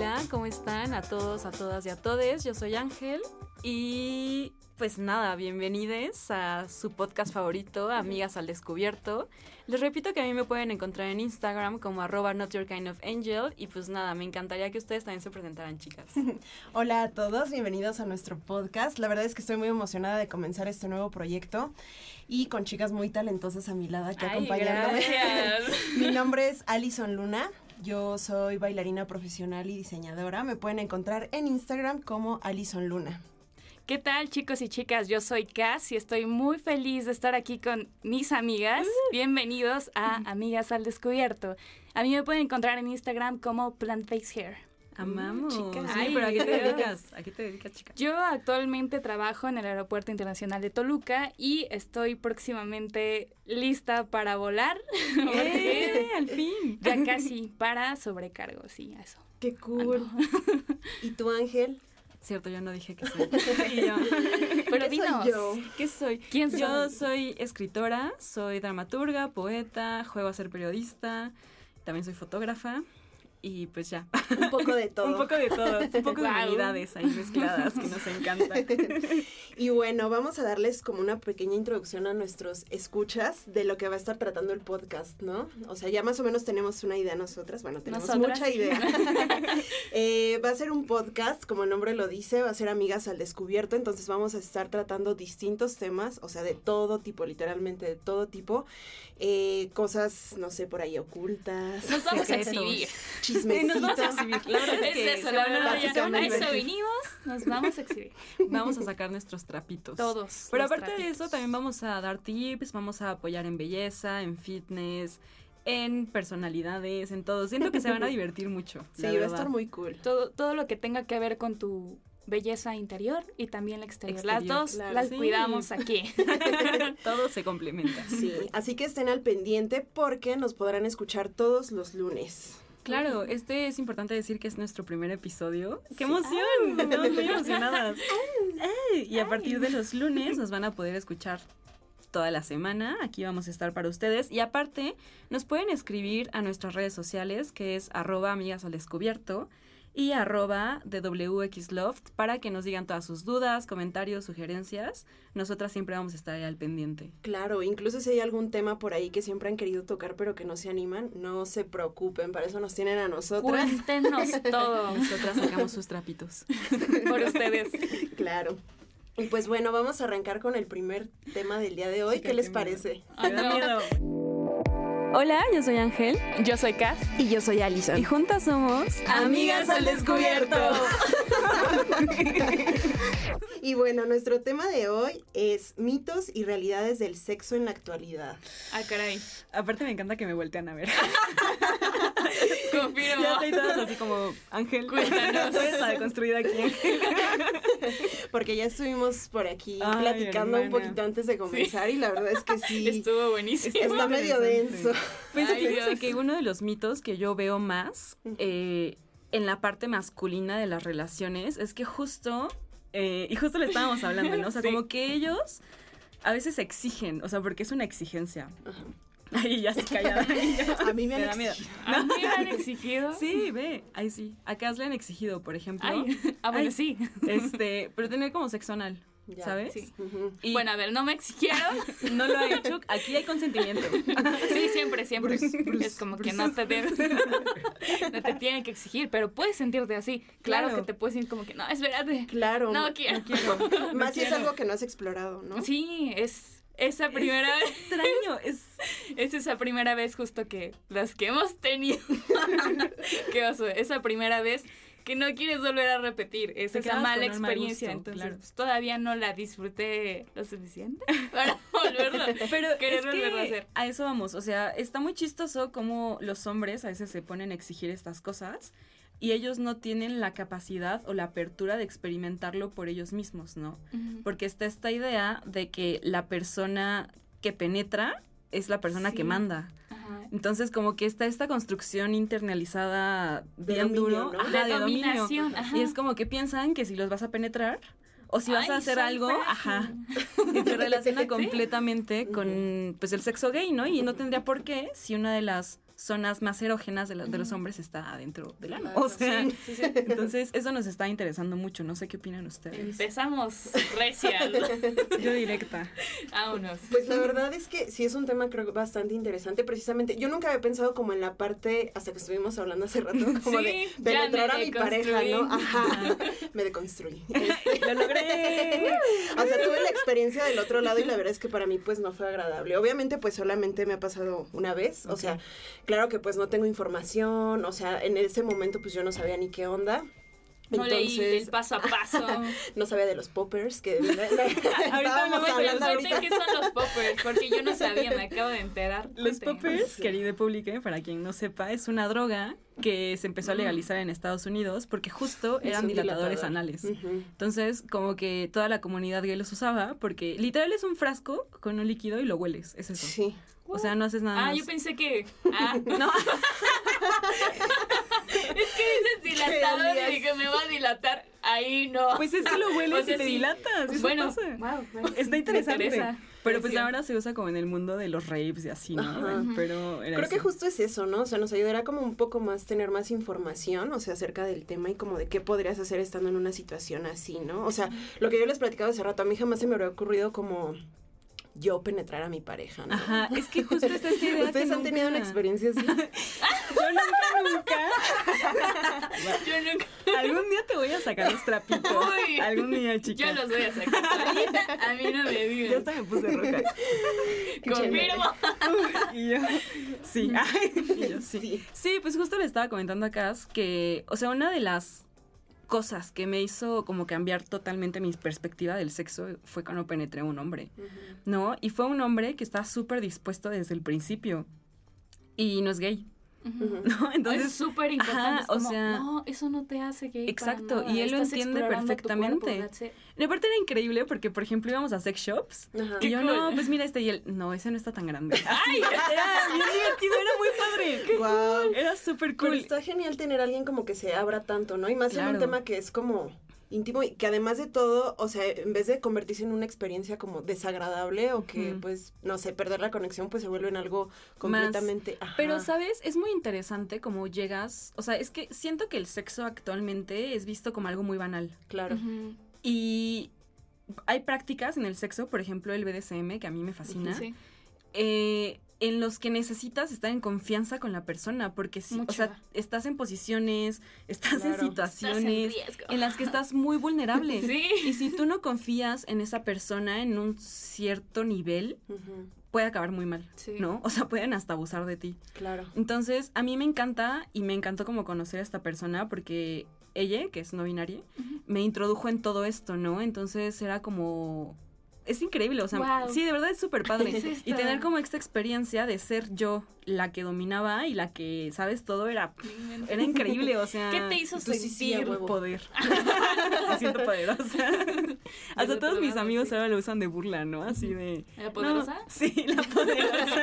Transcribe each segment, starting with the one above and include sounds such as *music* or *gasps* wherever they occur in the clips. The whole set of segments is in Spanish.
Hola, ¿cómo están? A todos, a todas y a todes. Yo soy Ángel y pues nada, bienvenidos a su podcast favorito, Amigas al Descubierto. Les repito que a mí me pueden encontrar en Instagram como arroba not your kind of angel y pues nada, me encantaría que ustedes también se presentaran, chicas. *laughs* Hola a todos, bienvenidos a nuestro podcast. La verdad es que estoy muy emocionada de comenzar este nuevo proyecto y con chicas muy talentosas a mi lado aquí Ay, acompañándome. gracias. *laughs* mi nombre es Alison Luna. Yo soy bailarina profesional y diseñadora. Me pueden encontrar en Instagram como Alison Luna. ¿Qué tal chicos y chicas? Yo soy Cass y estoy muy feliz de estar aquí con mis amigas. Bienvenidos a *laughs* Amigas al Descubierto. A mí me pueden encontrar en Instagram como Plant Face Hair. Amamos. chicas. Ay, pero ¿a qué te *laughs* dedicas? ¿A qué te dedicas, chica? Yo actualmente trabajo en el Aeropuerto Internacional de Toluca y estoy próximamente lista para volar. *laughs* ¡Eh! ¡Al fin! ya casi para sobrecargo, sí, eso. ¡Qué cool! *laughs* ¿Y tú, Ángel? Cierto, yo no dije que soy. Yo, Pero ¿Qué soy dinos, yo? ¿Qué soy? ¿Quién Yo soy? soy escritora, soy dramaturga, poeta, juego a ser periodista, también soy fotógrafa y pues ya. Un poco de *laughs* todo. un poco de todo, un poco de humanidades ahí mezcladas que nos encantan. *laughs* Y bueno, vamos a darles como una pequeña introducción a nuestros escuchas de lo que va a estar tratando el podcast, ¿no? O sea, ya más o menos tenemos una idea nosotras. Bueno, tenemos Nosotras, mucha idea. *laughs* Eh, va a ser un podcast, como el nombre lo dice, va a ser Amigas al Descubierto. Entonces vamos a estar tratando distintos temas, o sea, de todo tipo, literalmente de todo tipo. Eh, cosas, no sé, por ahí ocultas. Nos vamos a exhibir. Y nos vamos a exhibir. La verdad es Es que eso, la verdad, a vinimos, nos vamos a exhibir. Vamos a sacar nuestros trapitos. Todos. Pero aparte de eso, también vamos a dar tips, vamos a apoyar en belleza, en fitness, en personalidades, en todo. Siento que se van a *laughs* divertir mucho. Sí, la va a estar muy cool. Todo, todo lo que tenga que ver con tu belleza interior y también la exterior. Exterior, Las dos claro. las Sí. cuidamos aquí. *laughs* todo se complementa. Sí, así que estén al pendiente porque nos podrán escuchar todos los lunes. Claro, este es importante decir que es nuestro primer episodio. ¡Qué emoción! Estamos muy emocionadas. Ay, Y a partir de los lunes *laughs* nos van a poder escuchar toda la semana. Aquí vamos a estar para ustedes. Y aparte, nos pueden escribir a nuestras redes sociales, que es arroba amigas al descubierto y arroba de WXLoft para que nos digan todas sus dudas, comentarios, sugerencias. Nosotras siempre vamos a estar ahí al pendiente. Claro, incluso si hay algún tema por ahí que siempre han querido tocar pero que no se animan, no se preocupen, para eso nos tienen a nosotras. Cuéntenos *laughs* todo Nosotras sacamos sus trapitos. *laughs* por ustedes. Claro. Y pues bueno, vamos a arrancar con el primer tema del día de hoy. Sí, ¿Qué les miedo. parece? Ay, no. miedo. Hola, yo soy Ángel. Yo soy Cass. Y yo soy Alison. Y juntas somos Amigas al descubierto. *laughs* y bueno, nuestro tema de hoy es mitos y realidades del sexo en la actualidad. Ah, caray. Aparte me encanta que me voltean a ver. *laughs* Confirmo. ya estoy todas así como Ángel. Cuéntanos. La deconstruida aquí. Ángel. *laughs* Porque ya estuvimos por aquí Ay, platicando un hermana. poquito antes de comenzar y la verdad es que sí, Estuvo buenísimo. está medio denso. *laughs* Pues fíjense que uno de los mitos que yo veo más eh, en la parte masculina de las relaciones es que justo, eh, y justo le estábamos hablando, ¿no? O sea, *laughs* Sí. como que ellos a veces exigen, o sea, porque es una exigencia. Ay, ya se callada. *laughs* A mí me han da miedo. exigido. ¿A mí me han exigido? Sí, ve, ahí sí. Acá le han exigido, por ejemplo. Ay, ah, bueno, Ay, sí. Este, pero tener como sexo anal, Ya, ¿sabes? sí. Y Bueno, a ver, no me exigieron. *laughs* no lo ha hecho. Aquí hay consentimiento. Sí, siempre, siempre. Bruce, Bruce, es como que no te, den- *laughs* no te tienen que exigir, pero puedes sentirte así. Claro, Claro. que te puedes sentir como que, no, espérate. Claro. No quiero. *laughs* Más si es algo que no has explorado, ¿no? Sí, es esa primera vez. Extraño, es Es esa primera vez justo que las que hemos tenido. ¿Qué oso? Esa primera vez que no quieres volver a repetir. Es esa mala experiencia. gusto, Entonces, claro. pues, todavía no la disfruté lo suficiente *laughs* para volverlo. Pero es volverlo a hacer. a eso vamos, o sea, está muy chistoso como los hombres a veces se ponen a exigir estas cosas y ellos no tienen la capacidad o la apertura de experimentarlo por ellos mismos, ¿no? Porque está esta idea de que la persona que penetra es la persona Sí. que manda. Ajá. Entonces, como que está esta construcción internalizada De bien dominio, duro, ¿no? ajá, De dominio. dominación, ajá. Y es como que piensan que si los vas a penetrar o si vas a hacer algo, frágil. ajá, *laughs* y se relaciona Sí. completamente con pues el sexo gay, ¿no? Y no tendría por qué si una de las zonas más erógenas de, la- de los hombres está adentro del ano. O sea, sí, sí, sí. entonces eso nos está interesando mucho. No sé qué opinan ustedes. Empezamos recién. *laughs* Yo directa. Vámonos. Pues la verdad es que sí es un tema creo que bastante interesante. Precisamente, yo nunca había pensado como en la parte, hasta que estuvimos hablando hace rato, *laughs* como Sí, de penetrar a mi pareja. ¿no? Ajá, *laughs* me deconstruí. ¡Lo logré! O sea, tuve la experiencia del otro lado y la verdad es que para mí pues no fue agradable. Obviamente pues solamente me ha pasado una vez, o sea, claro que pues no tengo información, o sea, en ese momento pues yo no sabía ni qué onda. No leí el paso a paso. *laughs* no sabía de los poppers que *laughs* *laughs* Ahorita me voy a hablando ahorita. qué son los poppers, porque yo no sabía, me acabo de enterar. Los poppers, querida pública, para quien no sepa, es una droga que se empezó a legalizar en Estados Unidos porque justo eran dilatadores dilatador. anales. Entonces, como que toda la comunidad gay los usaba porque literal es un frasco con un líquido y lo hueles, es eso. Sí. O sea, no haces nada Ah, más. yo pensé que. Ah, No, que dices dilatador olías? y dije, me va a dilatar. Ahí no. pues es que lo hueles *laughs* O sea, y te sí. dilatas. Eso bueno, pasa. wow, bueno, Está interesante. interesa. Pero pues Sí. ahora se usa como en el mundo de los raves y así, ¿no? Ajá. Pero era Creo que justo es eso, ¿no? O sea, nos ayudará como un poco más tener más información, o sea, acerca del tema y como de qué podrías hacer estando en una situación así, ¿no? O sea, lo que yo les platicaba hace rato, a mí jamás se me habría ocurrido como yo penetrar a mi pareja, ¿no? Ajá, es que justo esta *laughs* idea ¿Ustedes que han tenido una experiencia así? *laughs* Yo nunca, nunca. *laughs* Yo nunca. Algún día te voy a sacar los trapitos. Uy. Algún día, chica. Yo los voy a sacar. A mí no me Yo digan. hasta me puse roja. Confirmo. Y yo, sí. Ay, y yo, sí. Sí. Sí, pues justo le estaba comentando a Cass que, o sea, una de las cosas que me hizo como cambiar totalmente mi perspectiva del sexo fue cuando penetré a un hombre, ¿no? Y fue un hombre que está súper dispuesto desde el principio. Y no es gay, *laughs* ¿no? es Entonces, súper importante. ajá, es o sea, no, eso no te hace para exacto, nada, y él lo entiende cuerpo, perfectamente. it. y aparte era increíble porque, por ejemplo, íbamos a sex shops Ajá. y yo, cool. no, pues mira este, y él, no, ese no está tan grande. *laughs* Así, era bien divertido, era muy padre. *laughs* Guau. Era súper Pero cool. está genial tener a alguien como que se abra tanto, ¿no? Y más en Claro. un tema que es como íntimo y que además de todo, o sea, en vez de convertirse en una experiencia como desagradable o que, pues, no sé, perder la conexión, pues se vuelve en algo completamente... ajá. Pero, ¿sabes? Es muy interesante cómo llegas. O sea, es que siento que el sexo actualmente es visto como algo muy banal. Claro. Y hay prácticas en el sexo, por ejemplo, el BDSM, que a mí me fascina, Sí. eh, en los que necesitas estar en confianza con la persona, porque si, o sea, estás en posiciones, *laughs* estás Claro. en situaciones Estás en las que estás muy vulnerable. *laughs* Sí. Y si tú no confías en esa persona en un cierto nivel, puede acabar muy mal, Sí. ¿no? O sea, pueden hasta abusar de ti. Claro. Entonces, a mí me encanta y me encantó como conocer a esta persona porque ella, que es no binaria, me introdujo en todo esto, ¿no? Entonces era como... Es increíble, o sea, sí, de verdad es súper padre. *laughs* Sí y está. tener como esta experiencia de ser yo la que dominaba y la que, ¿sabes? Todo era, era increíble, o sea... *laughs* ¿Qué te hizo sí, sí, sentir? huevo. Poder. *laughs* me siento poderosa. Hasta todos mis amigos sí. ahora lo usan de burla, ¿no? Así de... ¿La No, poderosa? sí, la poderosa.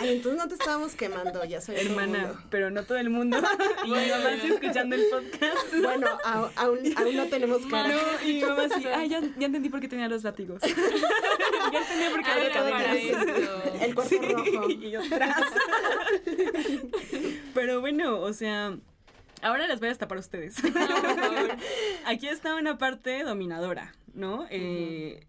Ay, entonces no te estábamos quemando, ya soy Hermana, pero no todo el mundo. Y mi mamá sí escuchando el podcast. Bueno, aún, aún no tenemos cara. No, y mi mamá sí, ay, ya, ya entendí por qué tenía los látigos. *laughs* ya entendí por qué Ah, esto. El cuerpo rojo. Y yo atrás. *laughs* Pero bueno, o sea, ahora les voy a destapar a ustedes. No, por favor. *laughs* Aquí está una parte dominadora, ¿no? Eh,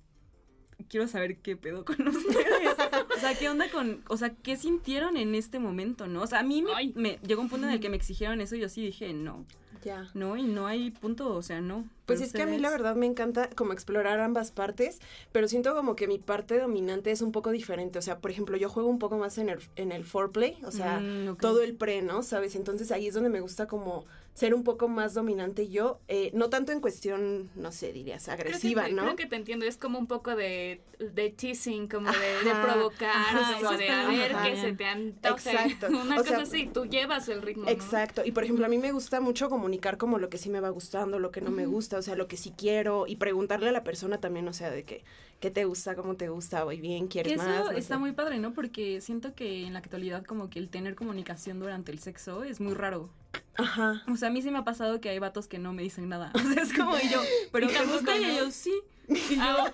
Quiero saber qué pedo con ustedes. O sea, ¿qué onda con, o sea, qué sintieron en este momento, no? O sea, a mí me llegó un punto en el que me exigieron eso y yo sí dije, no, Ya. no, y no hay punto, o sea, no. Pues es que a mí la verdad me encanta como explorar ambas partes, pero siento como que mi parte dominante es un poco diferente. O sea, por ejemplo, yo juego un poco más en el, en el foreplay, o sea, Mm, todo el pre, ¿no? ¿Sabes? Entonces ahí es donde me gusta como ser un poco más dominante yo, eh, no tanto en cuestión, no sé, dirías, Creo que agresiva, ¿no? Creo que te entiendo, es como un poco de, de teasing, como de, provocar, ajá, como eso de a ver qué se te antoje. Exacto. *laughs* Una O cosa sea, así, tú llevas el ritmo, ¿no? Exacto. Y por ejemplo, a mí me gusta mucho comunicar como lo que sí me va gustando, lo que no me gusta, o sea, lo que sí quiero y preguntarle a la persona también, o sea, de que qué te gusta, cómo te gusta, voy bien, quieres Que eso más. No está sé. muy padre, ¿no? Porque siento que en la actualidad como que el tener comunicación durante el sexo es muy raro. Ajá. O sea, a mí sí me ha pasado que hay vatos que no me dicen nada. *laughs* O sea, es como *laughs* y yo, pero ¿te gusta? Y yo, sí. Y yo,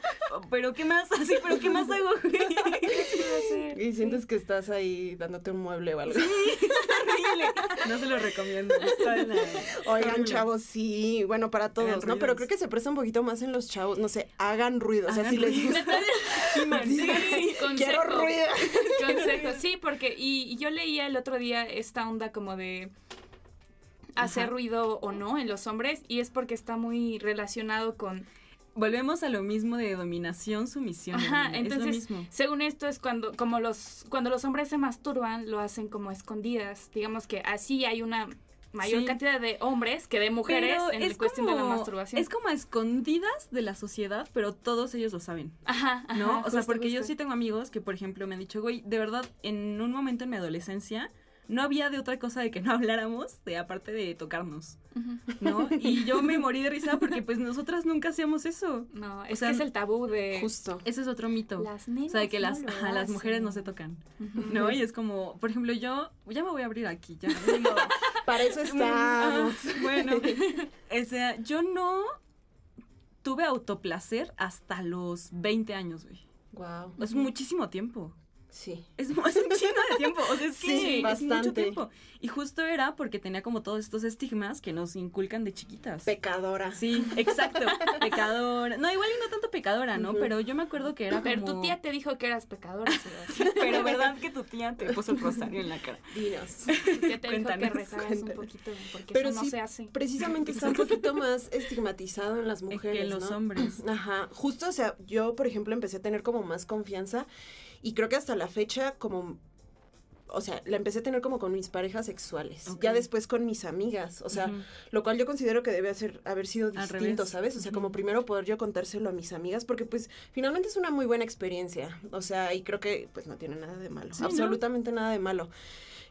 pero ¿qué más? *laughs* Así, pero ¿qué más hago? Y sientes que estás ahí dándote un mueble o algo. horrible. No se lo recomiendo. Oigan, chavos, sí, bueno, para todos, ¿no? Pero creo que se presta un poquito más en los chavos, no sé, hagan ruido, o sea, si les gusta. Sí, Quiero consejo. ruido. Consejo, sí, porque y, y yo leía el otro día esta onda como de hacer Ajá. ruido o no en los hombres y es porque está muy relacionado con Volvemos a lo mismo de dominación, sumisión. Ajá, entonces, es lo mismo. según esto es cuando como los cuando los hombres se masturban lo hacen como escondidas, digamos que así hay una mayor Sí. cantidad de hombres que de mujeres Pero en es la cuestión de la como- masturbación. Es como a escondidas de la sociedad, pero todos ellos lo saben. ajá, ajá, ¿No? o sea, justo, porque yo sí tengo amigos que, por ejemplo, me han dicho, güey, de verdad, en un momento en mi adolescencia, no había de otra cosa de que no *laughs* habláramos, de aparte de tocarnos. ¿no? Y *laughs* yo me morí de risa porque, pues, nosotras nunca hacíamos eso. No, es sea, que es el tabú de Justo. Ese es otro mito. las o nenas sea, de que no las, ajá, las mujeres no se tocan. ¿no? Y es como, por ejemplo, yo, ya me voy a abrir aquí, ya. *laughs* Para eso Ah, estamos. bueno, o sea, yo no tuve autoplacer hasta los 20 años, güey. Wow. Es muchísimo tiempo. Sí. Es, es un chingo de tiempo. O sea, es que Sí, es mucho bastante. tiempo. Y justo era porque tenía como todos estos estigmas que nos inculcan de chiquitas. Pecadora. Sí, exacto. Pecadora. No, igual y no tanto pecadora, ¿no? Pero yo me acuerdo que era Pero como... tu tía te dijo que eras pecadora. *laughs* Pero verdad que tu tía te puso el rosario en la cara. Dinos. Tu tía te dijo que Cuéntanos, rezaras un poquito, porque Pero eso no se hace. Precisamente está un poquito más estigmatizado en las mujeres. que los ¿no? hombres. *clears throat* Ajá. Justo, o sea, yo, por ejemplo, empecé a tener como más confianza y creo que hasta la fecha, como. O sea, la empecé a tener como con mis parejas sexuales. Ya después con mis amigas. O sea, lo cual yo considero que debe hacer, haber sido distinto. ¿sabes? O sea, como primero poder yo contárselo a mis amigas, porque pues finalmente es una muy buena experiencia. O sea, y creo que pues no tiene nada de malo. Sí, ¿no? absolutamente nada de malo.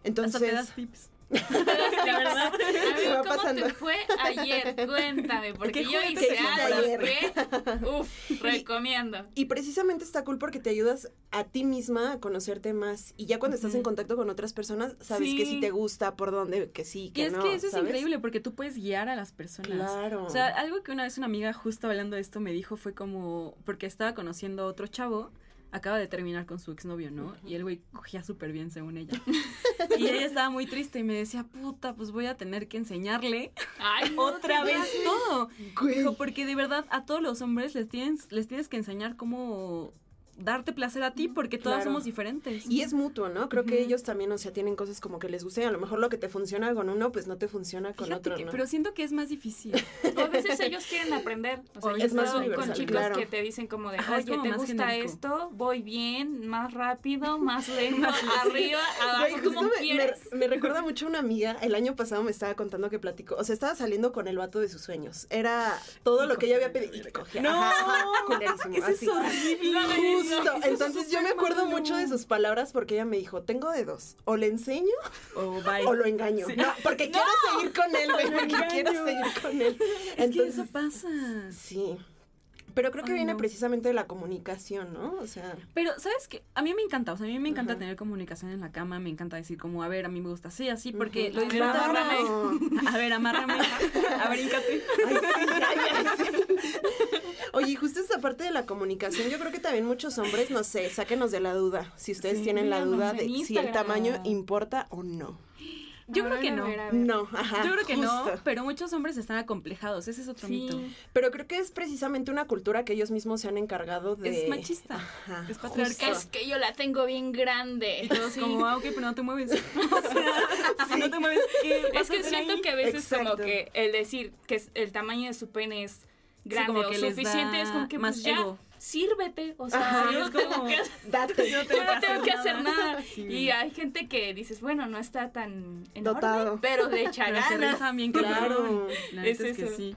Entonces, Hasta te das tips. *laughs* Verdad. *laughs* Amigo, va ¿cómo pasando. te fue ayer? Cuéntame, porque ¿Qué yo hice algo que, *laughs* uf, recomiendo. Y precisamente está cool porque te ayudas a ti misma a conocerte más. Y ya cuando estás en contacto con otras personas, sabes que Sí. sí te gusta, por dónde, que sí, Y que es no. que eso es increíble porque tú puedes guiar a las personas. Claro. O sea, algo que una vez una amiga justo hablando de esto me dijo fue como, porque estaba conociendo a otro chavo, acaba de terminar con su exnovio, ¿no? Y el güey cogía súper bien según ella. *laughs* y ella estaba muy triste y me decía, puta, pues voy a tener que enseñarle Ay, no, otra vez todo. Güey. Dijo, porque de verdad a todos los hombres les tienes, les tienes que enseñar cómo darte placer a ti porque todas Claro. somos diferentes. Y es mutuo, ¿no? Creo que Ujú. ellos también, o sea, tienen cosas como que les gusta y a lo mejor lo que te funciona con uno, pues no te funciona con Fíjate otro, que- ¿no? pero siento que es más difícil. *laughs* O a veces ellos quieren aprender. O sea, O yo es más con chicos claro. que te dicen como de, Ajá, es oye, como ¿te más gusta genérico. esto? Voy bien, más rápido, *laughs* más lento, arriba, abajo, como me, quieras. me- me recuerda *laughs* mucho a una amiga, el año pasado me estaba contando que platicó, o sea, estaba saliendo con el vato de sus sueños. Era todo Y lo que ella había pedido. Y cogía. No, Ajá, ajá, culerísimo, Eso así. es horrible. Justo. Es Entonces yo me acuerdo malo. mucho de sus palabras porque ella me dijo, tengo de dos, o le enseño O *laughs* lo engaño. Sí. No, porque *laughs* quiero seguir con él, güey, *laughs* porque quiero seguir con él. Es que eso pasa. Sí. Pero creo que Ay, viene no. precisamente de la comunicación, ¿no? O sea, Pero, ¿sabes qué? A mí me encanta, o sea, a mí me encanta tener comunicación en la cama, me encanta decir como, a ver, a mí me gusta así, así, porque Ujú. lo disfrutas Claro. A ver, amárrame, *laughs* ay, ay, sí. Oye, justo esta parte de la comunicación, yo creo que también muchos hombres, no sé, sáquenos de la duda, si ustedes tienen la duda de si el tamaño importa o no. Yo creo que no. No, ajá. Yo creo que no, pero muchos hombres están acomplejados, ese es otro Sí. mito. Pero creo que es precisamente una cultura que ellos mismos se han encargado de... Es machista, Ajá, es patriarcal. Es que yo la tengo bien grande. Y todos Sí. como, ah, ok, pero no te mueves. *laughs* *laughs* O sea, si no te mueves, ¿qué Es a que siento ahí? que a veces como que el decir que es- el tamaño de su pene es grande como o que suficiente da es como que más pues ya ego. Sírvete, o sea, Ajá, es como- que hacer- *laughs* Date. Yo *laughs* no yo no tengo que hacer nada. Sí. Y hay gente que dices, bueno, no está tan enorme, Dotado. pero de echa Pero se ganas. rifan bien Claro. La Es que eso. sí.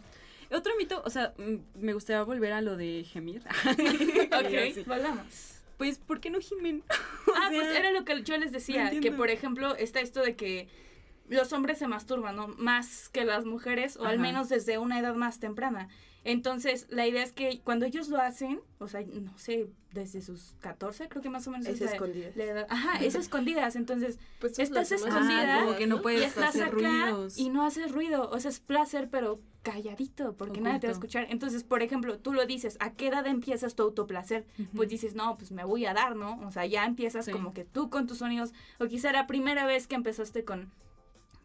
Otro mito, o sea, me gustaría volver a lo de gemir. *laughs* Ok, Sí. volvamos. Pues, ¿por qué no gimen? Ah, sea, pues era lo que yo les decía, que por ejemplo está esto de que los hombres se masturban, ¿no? Más que las mujeres, o al menos desde una edad más temprana. Entonces, la idea es que cuando ellos lo hacen, o sea, no sé, desde sus 14, creo que más o menos Es la- escondidas. la edad. Ajá, es escondidas. Entonces, *laughs* Pues estás escondida Ah, como que no y estás hacer acá ruidos. y no haces ruido. O sea, es placer, pero calladito, porque nadie te va a escuchar. Entonces, por ejemplo, tú lo dices, ¿a qué edad empiezas tu autoplacer? Pues dices, no, pues me voy a dar, ¿no? O sea, ya empiezas Sí. como que tú con tus sonidos, o quizá la primera vez que empezaste con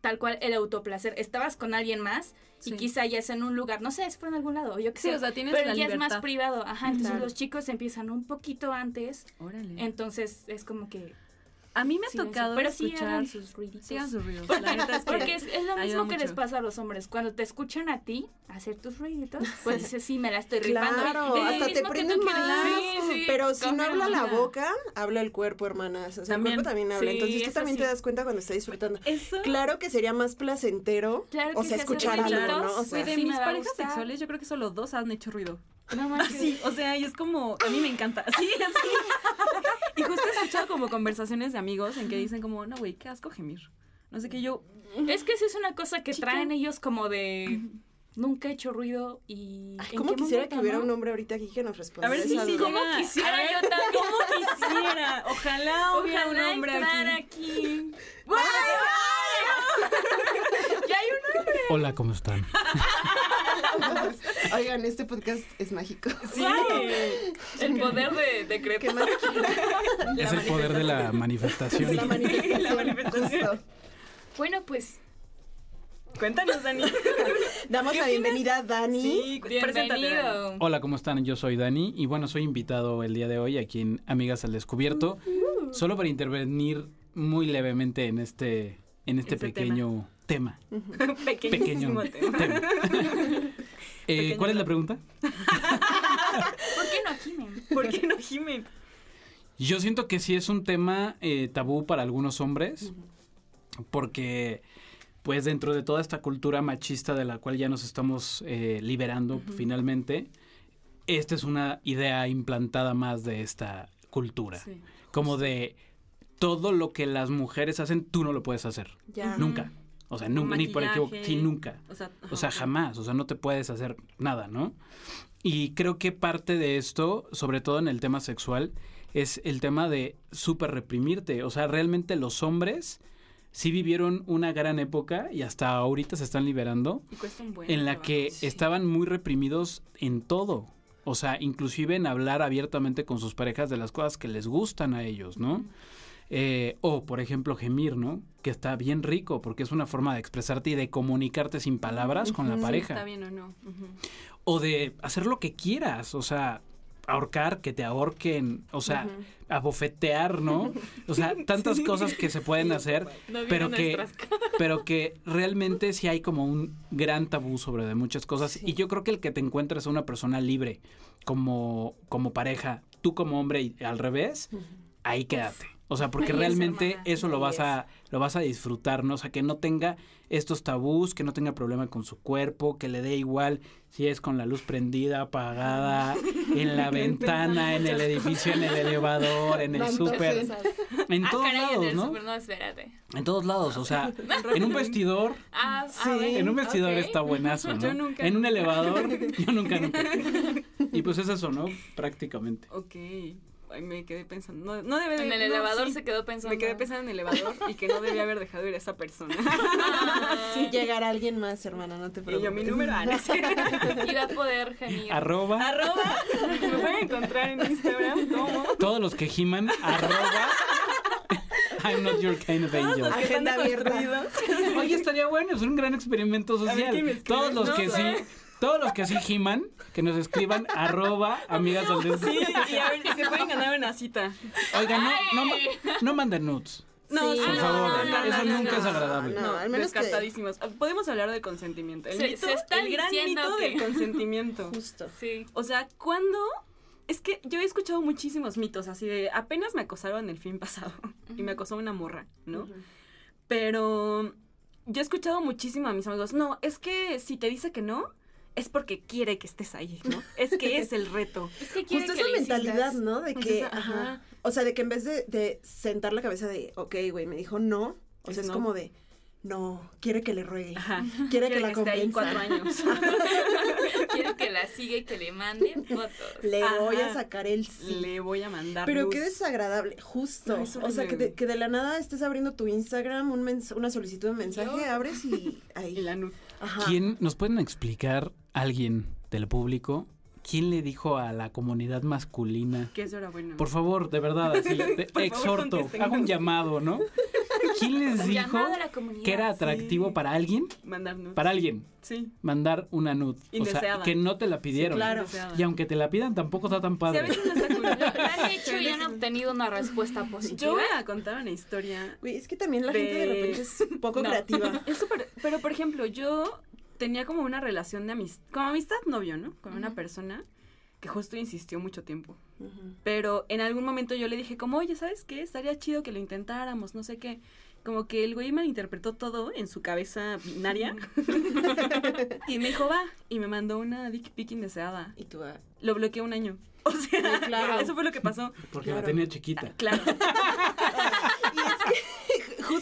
tal cual el autoplacer, estabas con alguien más Sí. y quizá ya es en un lugar, no sé, si fue en algún lado, yo qué Sí, sé, o sea, tienes pero la ya es más privado, ajá, entonces Claro. los chicos empiezan un poquito antes, Órale. entonces es como que... a mí me ha silencio. tocado pero sí escuchar... hagan sus ruiditos. Sigan sus ruidos. La neta es que Porque es, es lo mismo que les pasa a los hombres. Cuando te escuchan a ti hacer tus ruiditos, *laughs* pues dices, sí, me la estoy rifando. Claro, Es hasta te prenden más. Sí, sí, Pero si no habla la boca, habla el cuerpo, hermanas. O sea, También. el cuerpo también habla. Sí, Entonces tú también sí. te das cuenta cuando está disfrutando. Eso... Claro que sería más placentero, Claro o que sea, escuchar algo, ¿no? O sea, de sí mis me va a parejas sexuales, yo creo que solo dos han hecho ruido. No manches. Sí, o sea, y es como, a mí me encanta. Sí, así. Y justo he escuchado como conversaciones de amigos en que dicen como, no, güey, qué asco gemir. No sé qué yo. Es que esa es una cosa que Chica. traen ellos como de nunca he hecho ruido y Ay, ¿en ¿Cómo quisiera momento, que hubiera no? un hombre ahorita aquí que nos respondiera A ver si sí duda? ¿Cómo llega. quisiera ver, yo también? ¿Cómo quisiera? Ojalá hubiera un hombre aquí. aquí. ya hay un hombre. Hola, ¿cómo están? *laughs* *laughs* Oigan, este podcast es mágico. Sí. El poder de, de ¿Qué Crepa. más? Es el poder de la manifestación. La manifestación. La manifestación. Bueno, pues Cuéntanos, Dani. Damos la bienvenida a Dani. Sí, bienvenido. Hola, ¿cómo están? Yo soy Dani y bueno, soy invitado el día de hoy aquí en Amigas al Descubierto, solo para intervenir muy levemente en este, en este Este pequeño tema. *laughs* Pequeñísimo Pequeño tema. tema. *laughs* Eh, ¿Cuál es la pregunta? *laughs* ¿Por qué no gimen? ¿Por qué no gimen? Yo siento que sí es un tema eh, tabú para algunos hombres, porque pues dentro de toda esta cultura machista de la cual ya nos estamos eh, liberando finalmente, esta es una idea implantada más de esta cultura, Sí. como de todo lo que las mujeres hacen, tú no lo puedes hacer, Ya. nunca. O sea, nunca, ni por equivoco, sí, nunca. O sea, O sea, jamás, o sea, no te puedes hacer nada, ¿no? Y creo que parte de esto, sobre todo en el tema sexual, es el tema de súper reprimirte. O sea, realmente los hombres sí vivieron una gran época y hasta ahorita se están liberando, Y cuesta un buen en la trabajo. que estaban muy reprimidos en todo. O sea, inclusive en hablar abiertamente con sus parejas de las cosas que les gustan a ellos, ¿no? Eh, o, por ejemplo, gemir, ¿no? Que está bien rico porque es una forma de expresarte y de comunicarte sin palabras con la. Sí, pareja. está bien o no. Ujú. O de hacer lo que quieras, o sea, ahorcar, que te ahorquen, o sea, abofetear, ¿no? O sea, *laughs* tantas cosas que se pueden hacer, No pero que, pero que realmente sí hay como un gran tabú sobre de muchas cosas. Sí. Y yo creo que el que te encuentres a una persona libre como, como pareja, tú como hombre y al revés, ahí quédate. O sea, porque *laughs* realmente hermana. eso lo vas a lo vas a disfrutar, ¿no? O sea, que no tenga estos tabús, que no tenga problema con su cuerpo, que le dé igual si es con la luz prendida, apagada, *laughs* en la ventana, en el edificio, en el elevador, en el súper, en Ah, todos en lados, el ¿no? súper, no, espérate. En todos lados, o sea, *laughs* en un vestidor, Ah, ah, Sí. en un vestidor está buenazo, ¿no? Yo nunca, En un nunca. elevador, yo nunca, nunca. Y pues es eso, ¿no? Prácticamente. Ok. Ay, me quedé pensando. No, no debe de En el no, elevador sí. se quedó pensando. Me quedé pensando en el elevador y que no debía haber dejado ir a esa persona. *laughs* Sí. Llegará alguien más, hermana, no te y preocupes. yo, mi número. Ah, no sé. Iba a poder gemir. Arroba, Arroba. Me pueden encontrar en Instagram como. todos los que giman, arroba, I'm not your kind of angel. Los que están Agenda abierta. Oye, estaría bueno, es un gran experimento social. todos los No, que sí. Todos los que sí giman, que nos escriban *laughs* arroba amigas del desnudo. Sí, y a ver si se pueden ganar una cita. Oigan, no, no, no manden nudes. No, Sí, por no, favor, no, no, eso no, nunca no, es agradable. No, No, al menos que- descartadísimos. Podemos hablar de consentimiento. El Se- mito, se está el gran mito que- del consentimiento. *laughs* Justo. Sí. O sea, ¿cuándo? Es que yo he escuchado muchísimos mitos, así de apenas me acosaron el fin pasado *laughs* y me acosó una morra, ¿no? Pero yo he escuchado muchísimo a mis amigos, no, es que si te dice que no, es porque quiere que estés ahí, ¿no? Es que es el reto. *laughs* Es que quiere Justo que esa le mentalidad, insistas. ¿no? De Pues que, esa- ajá. ajá. O sea, de que en vez de, de sentar la cabeza de, ok, güey, me dijo no, o sea, es no. como de, no, quiere que le ruegue, Ajá. quiere que la esté ahí convenza. cuatro años. *laughs* Quiere que la sigue y que le mande *laughs* fotos. Le voy a sacar el sí. Le voy a mandar. Pero qué desagradable, justo. O sea, que de, horrible. que de la nada estés abriendo tu Instagram, un mens- una solicitud de mensaje, Yo- abres y ahí. Y la. Ajá. ¿Quién nos pueden explicar alguien del público quién le dijo a la comunidad masculina? Que eso era bueno. Por favor, de verdad, así, *laughs* favor, exhorto, hago un llamado, ¿no? ¿Quién les dijo Llamado a la comunidad. que era atractivo Sí. para alguien? Mandar nudes. Para alguien, Sí. mandar una nud. O sea, que no te la pidieron. claro. Indeseada. Y aunque te la pidan, tampoco está tan Sí, a padre. veces no está cool. Lo, lo han hecho y han obtenido una respuesta positiva. Yo voy a contar una historia. Güey, es que también la De- gente de repente es poco *laughs* No. creativa. Es súper. Pero, por ejemplo, yo tenía como una relación de amistad. Como amistad novio, ¿no? Con una persona que justo insistió mucho tiempo. Pero en algún momento yo le dije, como, oye, ¿sabes qué? Estaría chido que lo intentáramos, no sé qué. Como que el güey malinterpretó todo en su cabeza binaria. *laughs* y me dijo, va. Y me mandó una dick pic indeseada. Y tú, ah, Lo bloqueé un año. *laughs* O sea, Sí, claro. eso fue lo que pasó. Porque Claro. la tenía chiquita. Claro.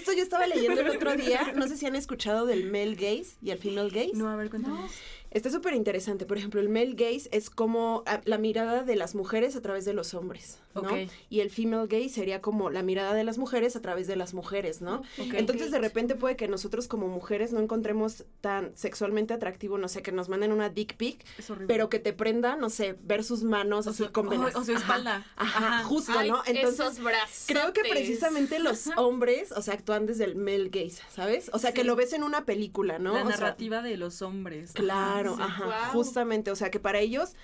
Justo yo estaba leyendo el otro día, no sé si han escuchado del male gaze y el female gaze. No, a ver, cuéntanos. Está súper interesante. Por ejemplo, el male gaze es como ah, la mirada de las mujeres a través de los hombres, ¿no? Y el female gaze sería como la mirada de las mujeres a través de las mujeres, ¿no? Entonces, de repente puede que nosotros como mujeres no encontremos tan sexualmente atractivo, no sé, que nos manden una dick pic, pero que te prenda, no sé, ver sus manos o así su, con venas. o su Ajá, espalda. Ajá, justo, Ay, ¿no? Entonces, esos brazos. Creo que precisamente los hombres, o sea, actúan desde el male gaze, ¿sabes? O sea, que lo ves en una película, ¿no? La O sea, narrativa de los hombres. Claro, Ajá, sí. ajá, justamente, o sea, que para ellos,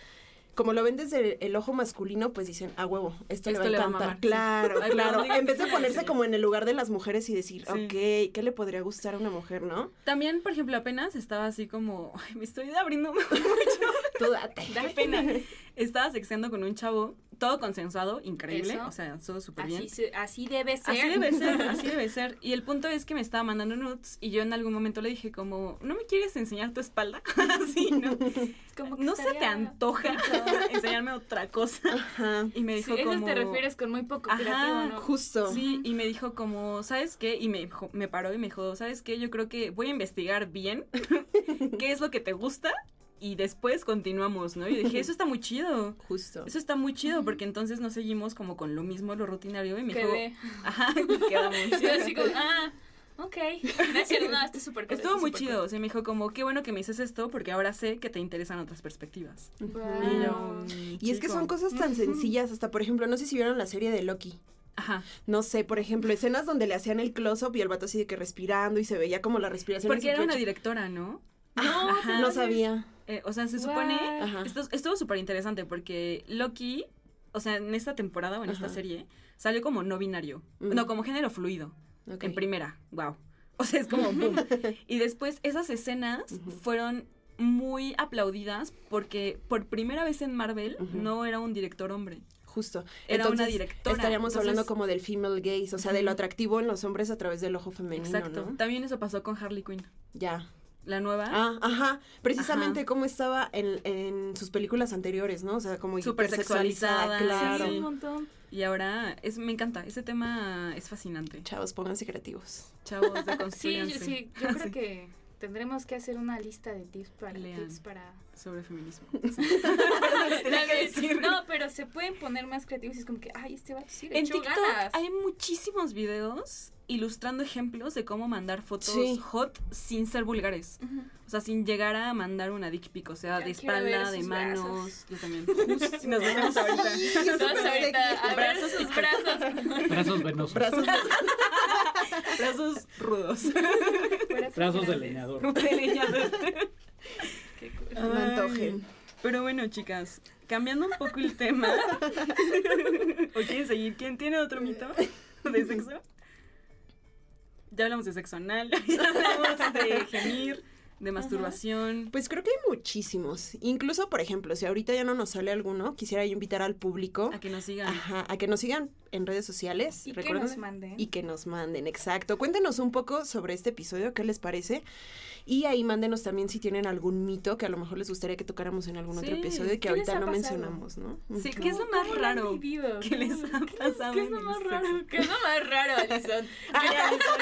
como lo ven desde el ojo masculino, pues dicen, a huevo, esto, Esto le va va a encantar. mamar, claro, claro. En vez de *laughs* ponerse como en el lugar de las mujeres y decir, Sí. ok, ¿qué le podría gustar a una mujer, no? También, por ejemplo, apenas estaba así como, ay, me estoy abriendo *laughs* mucho. Tú date. Qué pena. Estaba sexeando con un chavo, todo consensuado, increíble, Eso. o sea, todo súper bien. Así, se- así debe ser. Así debe ser, así *laughs* debe ser. Y el punto es que me estaba mandando nudes y yo en algún momento le dije como, ¿no me quieres enseñar tu espalda? *laughs* Así, ¿no? *laughs* Como que ¿No se te antoja enseñarme otra cosa? Ajá, Y me Sí, dijo eso como... te refieres con muy poco Ajá, creativo, ¿no? justo. Sí, y me dijo como, ¿sabes qué? Y me paró y me dijo, ¿sabes qué? Yo creo que voy a investigar bien qué es lo que te gusta y después continuamos, ¿no? Y dije, *laughs* eso está muy chido. Justo. Eso está muy chido porque entonces no seguimos como con lo mismo, lo rutinario y me dijo, Quedé. *laughs* ajá, *laughs* quedamos. Sí, así como, ah, ok. Cierto, no, está súper cool, Estuvo muy chido, o sea, me dijo como, qué bueno que me dices esto porque ahora sé que te interesan otras perspectivas. cool. Y yo, Wow. mm, Y es que son cosas tan sencillas, hasta por ejemplo, no sé si vieron la serie de Loki. Ajá, No sé, por ejemplo, escenas donde le hacían el close-up y el vato así de que respirando y se veía como la respiración. porque era una directora, ¿no? No, Ajá. No sabía. Eh, o sea, se supone, esto, estuvo súper interesante porque Loki, o sea, en esta temporada o en esta serie, salió como no binario, Mm. no, como género fluido, en primera, wow. *laughs* O sea, es como boom. *laughs* y después esas escenas fueron muy aplaudidas porque por primera vez en Marvel no era un director hombre. Justo. Era una Entonces, directora, Estaríamos entonces- hablando como del female gaze, o sea, de lo atractivo en los hombres a través del ojo femenino, Exacto. ¿no? También eso pasó con Harley Quinn, Ya. La nueva. Ah, ajá. Precisamente Ajá. cómo estaba en, en sus películas anteriores, ¿no? O sea, como Súper hipersexualizada, sexualizada, claro. Sí, un montón. Y ahora es, me encanta, ese tema es fascinante. Chavos, pónganse creativos. Chavos, *laughs* Sí, yo, deconstruyanse. sí, yo *laughs* Sí. creo que tendremos que hacer una lista de tips para Lean. tips para sobre feminismo. *laughs* *laughs* Tenía que decir. No, pero se pueden poner más creativos y es como que, ay, este va sí le En echó TikTok ganas. hay muchísimos videos ilustrando ejemplos de cómo mandar fotos Sí. hot sin ser vulgares. Ujú. O sea, sin llegar a mandar una dick pic, o sea, Ya de espalda, de manos. brazos. Yo también. *laughs* Nos vemos ahorita. Vamos ahorita a ver Brazos sus brazos. Brazos venosos. Brazos. Brazos rudos. Brazos de grandes. leñador. De leñador. No antojen. Pero bueno, chicas, cambiando un poco el tema. *laughs* ¿O quieren seguir? ¿Quién tiene otro mito de sexo? Ya hablamos de sexo anal, *laughs* ya hablamos de gemir, de masturbación. Pues creo que hay muchísimos. Incluso, por ejemplo, si ahorita ya no nos sale alguno, quisiera yo invitar al público A que nos sigan. ajá, a que nos sigan en redes sociales. Y que recuerden, nos manden. Y que nos manden, exacto. Cuéntenos un poco sobre este episodio, qué les parece. Y ahí mándenos también si tienen algún mito que a lo mejor les gustaría que tocáramos en algún otro Sí, episodio y que ¿qué les ahorita no pasado? mencionamos, ¿no? Sí. ¿qué es lo más ¿Cómo lo han raro que les ha ¿Qué es- pasado ¿Qué es lo más sexo? raro? ¿Qué es lo más raro, Alison? *laughs* Alison.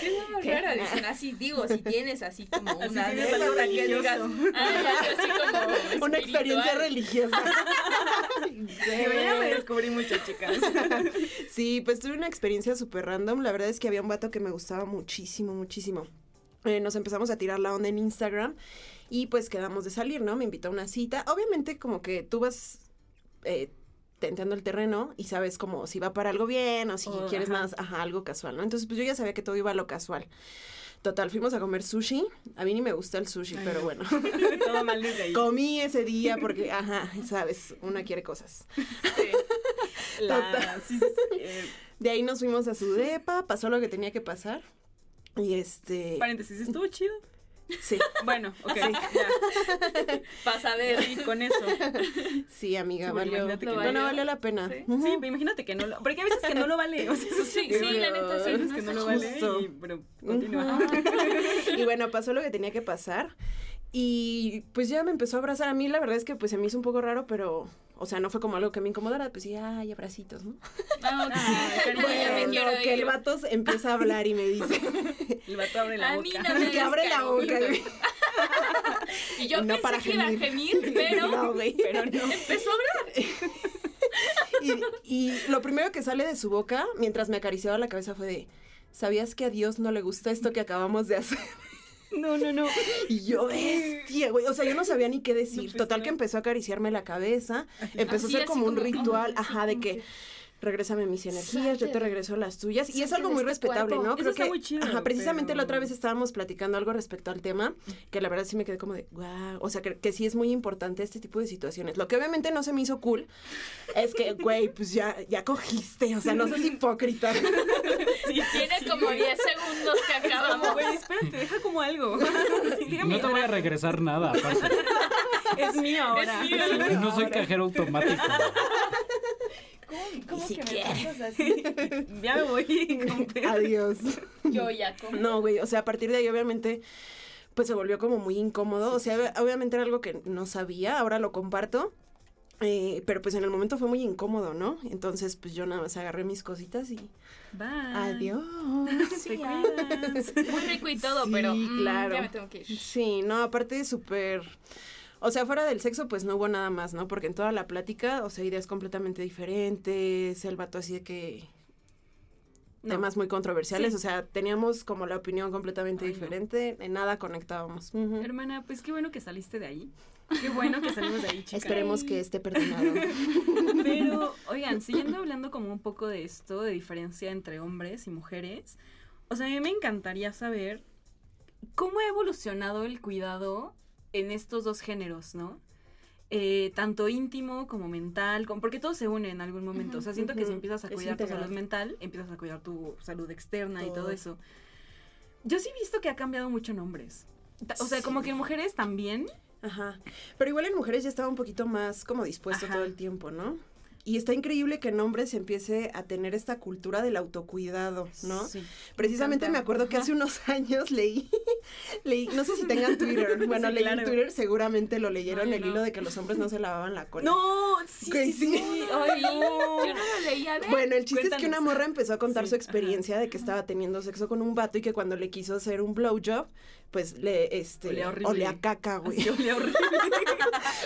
¿Qué es lo más raro, Alison? dicen así, digo, si tienes así como Así una anécdota que digas. "Ay, algo así como *laughs* Una experiencia espiritual". religiosa. *laughs* *laughs* Yo ya me descubrí mucho, chicas. *laughs* Sí, pues tuve una experiencia súper random. La verdad es que había un vato que me gustaba muchísimo, muchísimo. Eh, nos empezamos a tirar la onda en Instagram y pues quedamos de salir, ¿no? Me invitó a una cita. Obviamente como que tú vas eh, tenteando el terreno y sabes como si va para algo bien o si O, quieres ajá. más, ajá, algo casual, ¿no? Entonces pues yo ya sabía que todo iba a lo casual. Total, fuimos a comer sushi. A mí ni me gusta el sushi, pero bueno. *laughs* Todo mal desde ahí. Comí ese día porque, ajá, sabes, una quiere cosas. *laughs* La- sí, sí, sí, eh, De ahí nos fuimos a su depa, pasó lo que tenía que pasar. Y este. paréntesis, estuvo chido. Sí, Bueno, ok. Vas a ver. Sí, con eso. sí, amiga, valió. imagínate que No, valió. no valió la pena. Sí. Pero imagínate que no lo. Porque hay veces que no lo vale. O sea, Sí, sí, la neta, sí. Hay veces que no lo vale. Y, pero continúa. Y bueno, pasó lo que tenía que pasar. Y pues ya me empezó a abrazar. A mí la verdad es que pues se me hizo un poco raro, pero, o sea, no fue como algo que me incomodara. Pues sí, ay, abracitos, ¿no? Ah, ok. Ay, cariño, Ya me Bueno, que el ir. vato se empieza a hablar y me dice *laughs* El vato abre la A boca. mí no me *laughs* que abre la boca. *laughs* Y yo No pensé para que iba a gemir. gemir, pero, No, güey. Pero no. empezó a hablar. Y, y lo primero que sale de su boca, mientras me acariciaba la cabeza, fue de, ¿sabías que a Dios no le gusta esto que acabamos de hacer? No, no, no. Y yo, bestia, güey. O sea, yo no sabía ni qué decir. pues, Total no. que empezó a acariciarme la cabeza. Empezó Así, a ser como un como, ritual, ajá, de que regrésame mis energías, yo te regreso las tuyas. Y es algo muy este respetable, cuerpo. ¿no? Eso Creo está que, muy chido, ajá, precisamente la otra vez estábamos platicando algo respecto al tema, que la verdad sí me quedé como de, wow. O sea, que, que sí es muy importante este tipo de situaciones. Lo que obviamente no se me hizo cool es que, güey, pues ya, ya cogiste. O sea, no seas hipócrita. *laughs* Sí, Tiene sí, como güey. 10 segundos que acabamos. güey, espérate, deja como algo. *laughs* Sí, No te voy a regresar nada, aparte. Es mío ahora. No soy cajero automático. ¿Cómo si que me quiere. tratas *laughs* así? Ya me voy. *laughs* Adiós. Yo ya como. No, güey, o sea, a partir de ahí obviamente pues se volvió como muy incómodo, o sea, ob- obviamente era algo que no sabía, ahora lo comparto. eh, pero pues en el momento fue muy incómodo, ¿no? Entonces pues yo nada más agarré mis cositas y Bye. adiós. *laughs* Cuidas. Muy rico y todo, Sí, pero mm, claro. ya me tengo que ir. Sí, no, aparte súper... O sea, fuera del sexo, pues no hubo nada más, ¿no? Porque en toda la plática, o sea, ideas completamente diferentes, el vato así de que... No. Temas muy controversiales, Sí. o sea, teníamos como la opinión completamente Ay, no. diferente, en nada conectábamos. Hermana, pues qué bueno que saliste de ahí. Qué bueno que salimos de ahí, chica. Esperemos que esté perdonado. *laughs* Pero, oigan, siguiendo hablando como un poco de esto, de diferencia entre hombres y mujeres, o sea, a mí me encantaría saber cómo ha evolucionado el cuidado en estos dos géneros, ¿no? Eh, tanto íntimo como mental, como- porque todo se une en algún momento. o sea, siento que si empiezas a cuidar tu salud mental, empiezas a cuidar tu salud externa y todo eso. Yo sí he visto que ha cambiado mucho en hombres. Ta- O sea, Sí. como que en mujeres también. Ajá. Pero igual en mujeres ya estaba un poquito más como dispuesto Ajá. todo el tiempo, ¿no? Y está increíble que en hombres empiece a tener esta cultura del autocuidado, ¿no? Sí. Precisamente me acuerdo que hace unos *laughs* años leí, leí, no sé si *laughs* tengan Twitter, bueno, Sí, leí claro. en Twitter, seguramente lo leyeron, Ay, el no. hilo de que los hombres no se lavaban la cola. No, sí, sí. Ay, no. *laughs* yo no lo leí, a ver. Bueno, el chiste es que una morra empezó a contar su experiencia de que estaba teniendo sexo con un vato y que cuando le quiso hacer un blowjob, pues le, este, Olía horrible. olía a caca, güey. Así olía horrible. *laughs*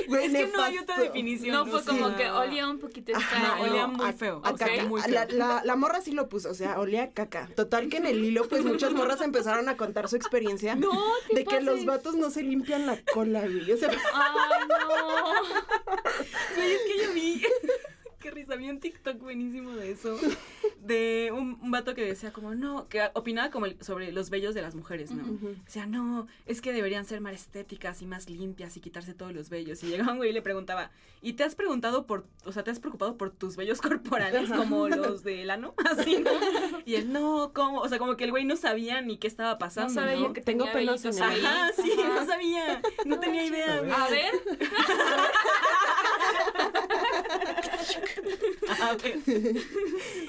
Güey, es que no hay otra definición. no fue como que olía un poquito Ajá, olía no, muy a- feo, a caca. muy feo. La, la, la morra sí lo puso, o sea, olía a caca. Total que en el hilo, pues muchas morras empezaron a contar su experiencia No, de que los vatos no se limpian la cola, güey. O sea, Ay, no. Güey, es que yo vi. Qué risa, vi un TikTok buenísimo de eso. De un, un vato que decía como, no, que opinaba como el- sobre los vellos de las mujeres, ¿no? Ujú. Decía, no, es que deberían ser más estéticas y más limpias y quitarse todos los vellos. Y llegaba un güey y le preguntaba, ¿y te has preguntado por, o sea, te has preocupado por tus vellos corporales como los del ano? *laughs* Así, ¿no? Y él, no, ¿cómo? O sea, como que el güey no sabía ni qué estaba pasando, No ¿no? sabía que Tengo tenía pelos en el-. Ajá, sí, no sabía, no tenía idea. güey. A ver, *laughs* A ver.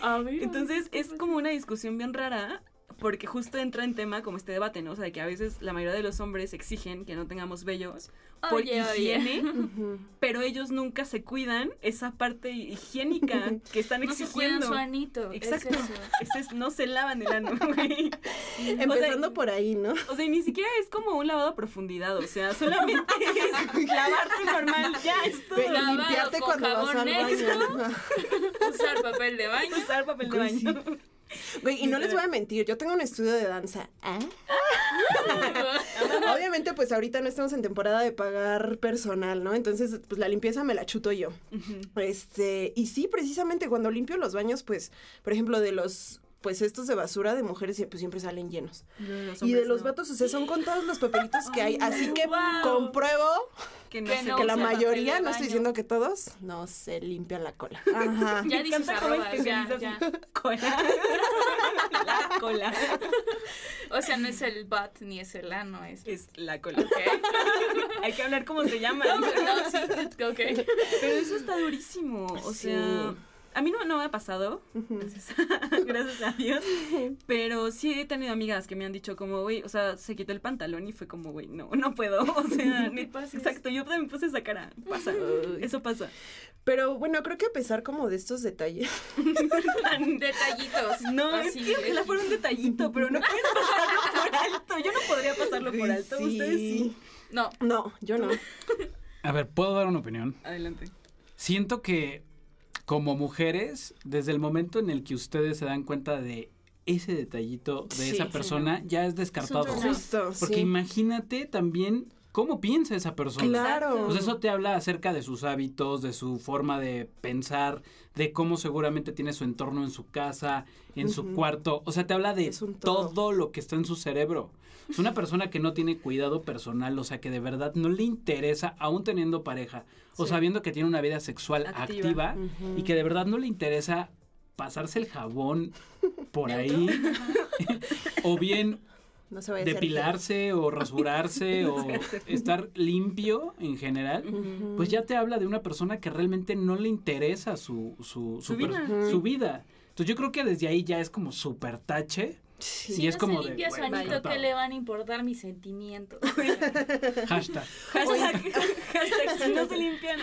a ver. Entonces es como una discusión bien rara porque justo entra en tema como este debate, ¿no? O sea, de que a veces la mayoría de los hombres exigen que no tengamos vellos por Oye, higiene, *laughs* pero ellos nunca se cuidan esa parte higiénica que están *laughs* No se cuidan exigiendo. su anito. es eso. *laughs* No se lavan el ano, güey. Empezando por ahí, ¿no? O sea, y ni siquiera es como un lavado a profundidad, o sea, solamente es lavarte normal, ya es todo. Lavado limpiarte con cuando vas al baño. Usar papel de baño. Usar papel de baño. Güey, y no les voy a mentir, yo tengo un estudio de danza. ¿Ah? *laughs* Obviamente, pues ahorita no estamos en temporada de pagar personal, ¿no? Entonces, pues la limpieza me la chuto yo. Este, y sí, precisamente cuando limpio los baños, pues, por ejemplo, de los, pues estos de basura de mujeres, pues siempre salen llenos. y de los vatos, o sea, son contados los papelitos que hay. Así que wow. compruebo que no que sé no que la mayoría, no estoy diciendo que todos, no se limpian la cola. Ajá. *laughs* Ya Me dices encanta cómo arrobas, ya, especializas ya. *laughs* cola. La cola. *laughs* O sea, no es el butt ni es el ano, es... Es la cola. Hay que hablar cómo se llama. No, sí, ok. Pero eso está durísimo. O Sí. sea, a mí no, no me ha pasado. Gracias, *laughs* gracias a Dios. *laughs* Pero sí he tenido amigas que me han dicho como, güey, o sea, se quitó el pantalón y fue como, güey, no, no puedo. *laughs* O sea, neta, pases. exacto, yo también puse esa cara. Pasa. Eso pasa. Pero bueno, creo que a pesar como de estos detalles, Detallitos. No, así, es que ojalá fuera un detallito, pero no puedes pasarlo por alto. Yo no podría pasarlo por alto. Sí. Ustedes sí. No, no, yo no. A ver, ¿puedo dar una opinión? Adelante. Siento que como mujeres, desde el momento en el que ustedes se dan cuenta de ese detallito de Sí, esa sí, persona, ya es descartado. Justo, Porque sí. imagínate también cómo piensa esa persona. Claro. Pues eso te habla acerca de sus hábitos, de su forma de pensar, de cómo seguramente tiene su entorno en su casa, en su cuarto. O sea, te habla de todo. lo que está en su cerebro. Es una persona que no tiene cuidado personal, o sea, que de verdad no le interesa, aún teniendo pareja, o sabiendo que tiene una vida sexual Activa. y que de verdad no le interesa pasarse el jabón por ahí, o bien *laughs* no se depilarse o rasurarse *laughs* o estar limpio en general, pues ya te habla de una persona que realmente no le interesa su, su, vida. su vida. Entonces yo creo que desde ahí ya es como súper tache. Sí. Y es no como se de, limpia su bueno, anito. ¿qué le van a importar mis sentimientos? *laughs* Hashtag. Hashtag, hashtag, si no se limpian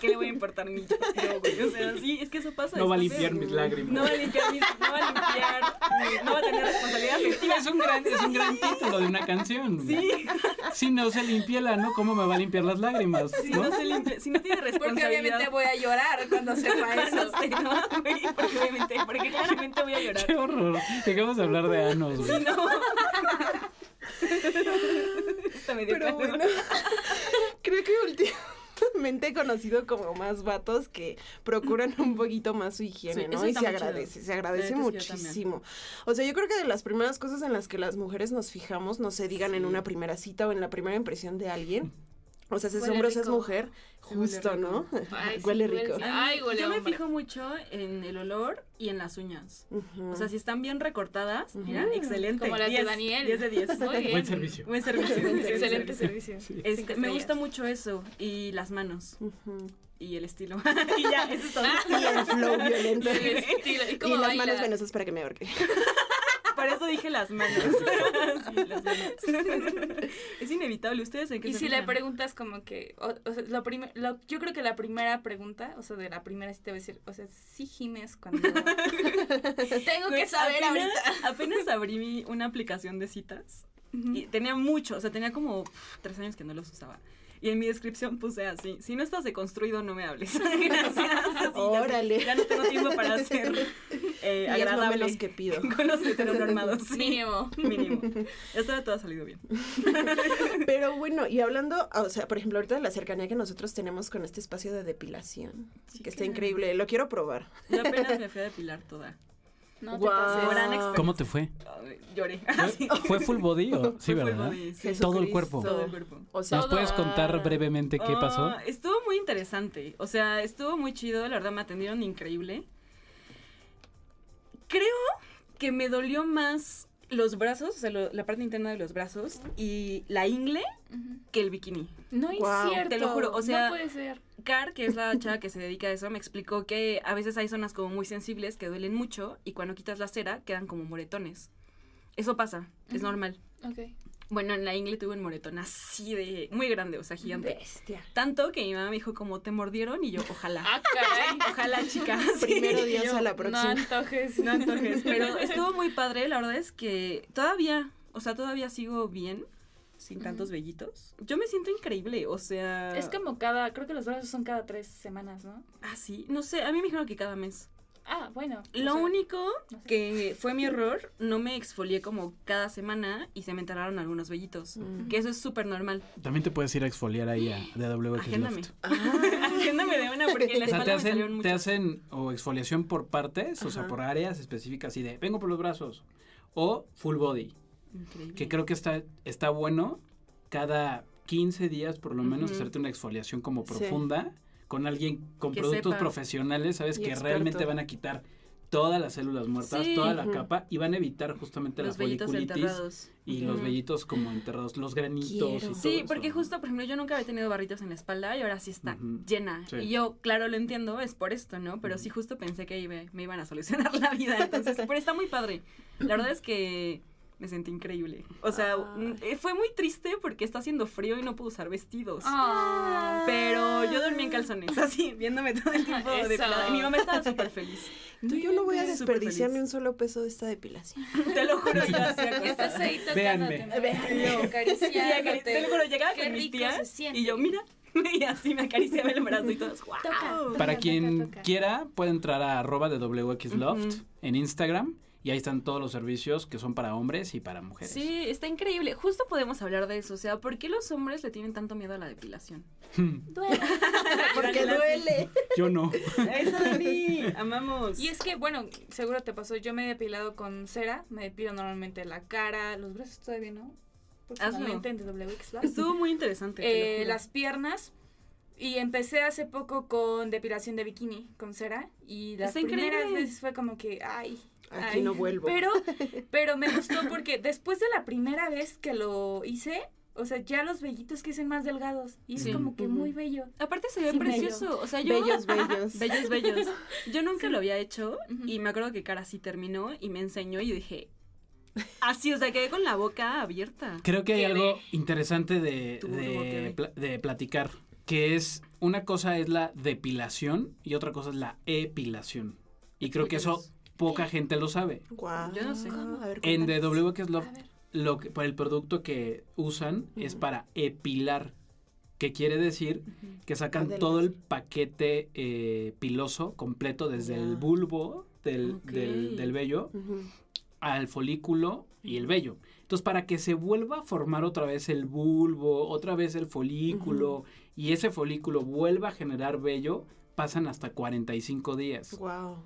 ¿qué le voy a importar ni yo, yo, güey? O sea, sí, es que eso pasa. No va a limpiar mis lágrimas. No va a limpiar mis, no va a limpiar, no va a tener responsabilidad afectiva. Es un gran, es un gran título de una canción. Sí, Si no se limpia el ano, ¿cómo me va a limpiar las lágrimas? si ¿no? no se limpia, si no tiene Porque responsabilidad. obviamente voy a llorar cuando sepa eso. no, porque obviamente, porque claramente voy a llorar. Qué horror. Dejamos de hablar de anos, güey. Sí, no. Está medio Pero claro. bueno, creo que últimamente he conocido como más vatos que procuran un poquito más su higiene, Sí, ¿no? Y se chido. agradece, se agradece muchísimo. O sea, yo creo que de las primeras cosas en las que las mujeres nos fijamos, no se digan en una primera cita o en la primera impresión de alguien. O sea, si es hombre o si es mujer, justo. ¿no? Ay, *laughs* huele rico. Ay, huele yo me fijo mucho en el olor y en las uñas. O sea, si están bien recortadas, mira, Ujú. excelente. Como las de 10, Daniel. 10 de 10. *laughs* Muy bien. Buen servicio. Buen servicio. *laughs* Excelente servicio. Este, me gusta mucho eso. Y las manos. Y el estilo. y ya, eso es todo. Y el flow violento. El estilo. ¿Y Y las baila? manos venosas para que me ahorque. Por eso dije las manos. *laughs* sí, las manos. es inevitable. ¿Ustedes en qué Y se si le preguntas como que, o, o sea, lo primer- lo- yo creo que la primera pregunta, o sea, de la primera sí te voy a decir, o sea, sí gimes cuando... *laughs* Tengo que saber apenas, ahorita. Apenas abrí mi- una aplicación de citas. Y tenía mucho, o sea, tenía como tres años que no los usaba. Y en mi descripción puse así, si no estás deconstruido, no me hables. *laughs* Gracias. Así, Órale. Ya, no tengo tiempo para ser eh, agradable menos que pido. *laughs* con los heteronormados. sí. Mínimo. Mínimo. Ahora todo ha salido bien. *laughs* Pero bueno, y hablando, o sea, por ejemplo, ahorita de la cercanía que nosotros tenemos con este espacio de depilación, que está increíble, lo quiero probar. Yo apenas me fui a depilar toda. No te pases. Gran. ¿Cómo te fue? Lloré. *laughs* ¿Fue, fue full body o sí, Fue full verdad? body, sí. Todo el cuerpo. Todo el cuerpo. O sea, ¿Nos puedes contar brevemente qué pasó? Ah, estuvo muy interesante. O sea, estuvo muy chido. La verdad, me atendieron increíble. Creo que me dolió más los brazos, o sea, lo- la parte interna de los brazos y la ingle que el bikini. No es cierto. Te lo juro, o sea- No puede ser. Car, que es la *laughs* chava que se dedica a eso, me explicó que a veces hay zonas como muy sensibles que duelen mucho y cuando quitas la cera quedan como moretones. Eso pasa, es normal. Ok. Bueno, en la ingle tuve un moretón así de muy grande, o sea, gigante. Bestia. Tanto que mi mamá me dijo como te mordieron y yo, ojalá. Ah, caray. *laughs* Ojalá, chica. *laughs* Sí. Primero Dios yo, a la No próxima. antojes. No antojes. Pero estuvo muy padre, la verdad es que todavía, o sea, todavía sigo bien, sin tantos vellitos. Yo me siento increíble, o sea... Es como cada, creo que los brazos son cada tres semanas, ¿no? Ah, sí, no sé, a mí me dijeron que cada mes. Ah, bueno. o Lo sea, único no sé. que fue mi error, no me exfolié como cada semana y se me enteraron algunos vellitos. Mm. Que eso es súper normal. También te puedes ir a exfoliar ahí a *gasps* DW Agéndame. Loft. *laughs* Agéndame de una porque en la O sea, te hacen, te muchos. hacen o exfoliación por partes, o sea, por áreas específicas, así de, vengo por los brazos, o full body, Increíble. que creo que está, está bueno cada 15 días por lo menos hacerte una exfoliación como Sí. Con alguien con Que productos sepa. profesionales, ¿sabes? Y que experto. realmente van a quitar todas las células muertas, Sí. toda la capa y van a evitar justamente los la vellitos foliculitis y los vellitos como enterrados, los granitos y Quiero. Sí, porque justo, por ejemplo, yo nunca había tenido barritos en la espalda y ahora sí está llena. Sí. Y yo, claro, lo entiendo, es por esto, ¿no? Pero sí justo pensé que iba- me iban a solucionar *laughs* la vida. Entonces, pero está muy padre. La verdad es que me sentí increíble. O sea, Ay. mm, eh, fue muy triste porque está haciendo frío y no puedo usar vestidos. Ah. Pero yo dormí en calzones, así, viéndome todo el tiempo Eso. depilada. Y mi mamá estaba súper feliz. Tú yo no voy a desperdiciar ni un solo peso de esta depilación. *laughs* Te lo juro, yo así Estás ahí Véanme. Véanme. Te lo juro, llegaba Qué con mis tías y yo, mira, *laughs* y así me acariciaba el brazo y todos. Toca. Para Toca, quien toca, quiera, puede entrar a arroba de WXLoft en Instagram y ahí están todos los servicios que son para hombres y para mujeres. Sí, está increíble. Justo podemos hablar de eso. O sea, ¿por qué los hombres le tienen tanto miedo a la depilación? *laughs* Duele. *laughs* Porque duele. Yo no. Eso, Dani. Amamos. Y es que, bueno, seguro te pasó, yo me he depilado con cera, me depilo normalmente la cara, los brazos todavía no, próximamente en WX Lab. Estuvo muy interesante. Eh, las piernas, y empecé hace poco con depilación de bikini, con cera, y las Está primeras increíble. veces fue como que, ay, Aquí ay. no vuelvo. Pero, *laughs* pero me gustó porque después de la primera vez que lo hice, o sea, ya los vellitos que más delgados, y es como que muy bello. Aparte se ve Sí, precioso. O sea, yo. Bellos, bellos. Bellos, bellos. Yo *laughs* nunca lo había hecho y me acuerdo que Cara sí terminó y me enseñó y dije. Así, o sea, quedé con la boca abierta. Creo que hay algo interesante de, de platicar, que es una cosa es la depilación y otra cosa es la epilación. Y creo que eso poca gente lo sabe. Guau. Yo no sé. A ver, En cuéntanos. DW que es lo, que para el producto que usan es para epilar, que quiere decir que sacan todo el paquete eh, piloso completo desde el bulbo del, del, del vello al folículo y el vello. Entonces, para que se vuelva a formar otra vez el bulbo, otra vez el folículo, y ese folículo vuelva a generar vello, pasan hasta 45 días. Guau.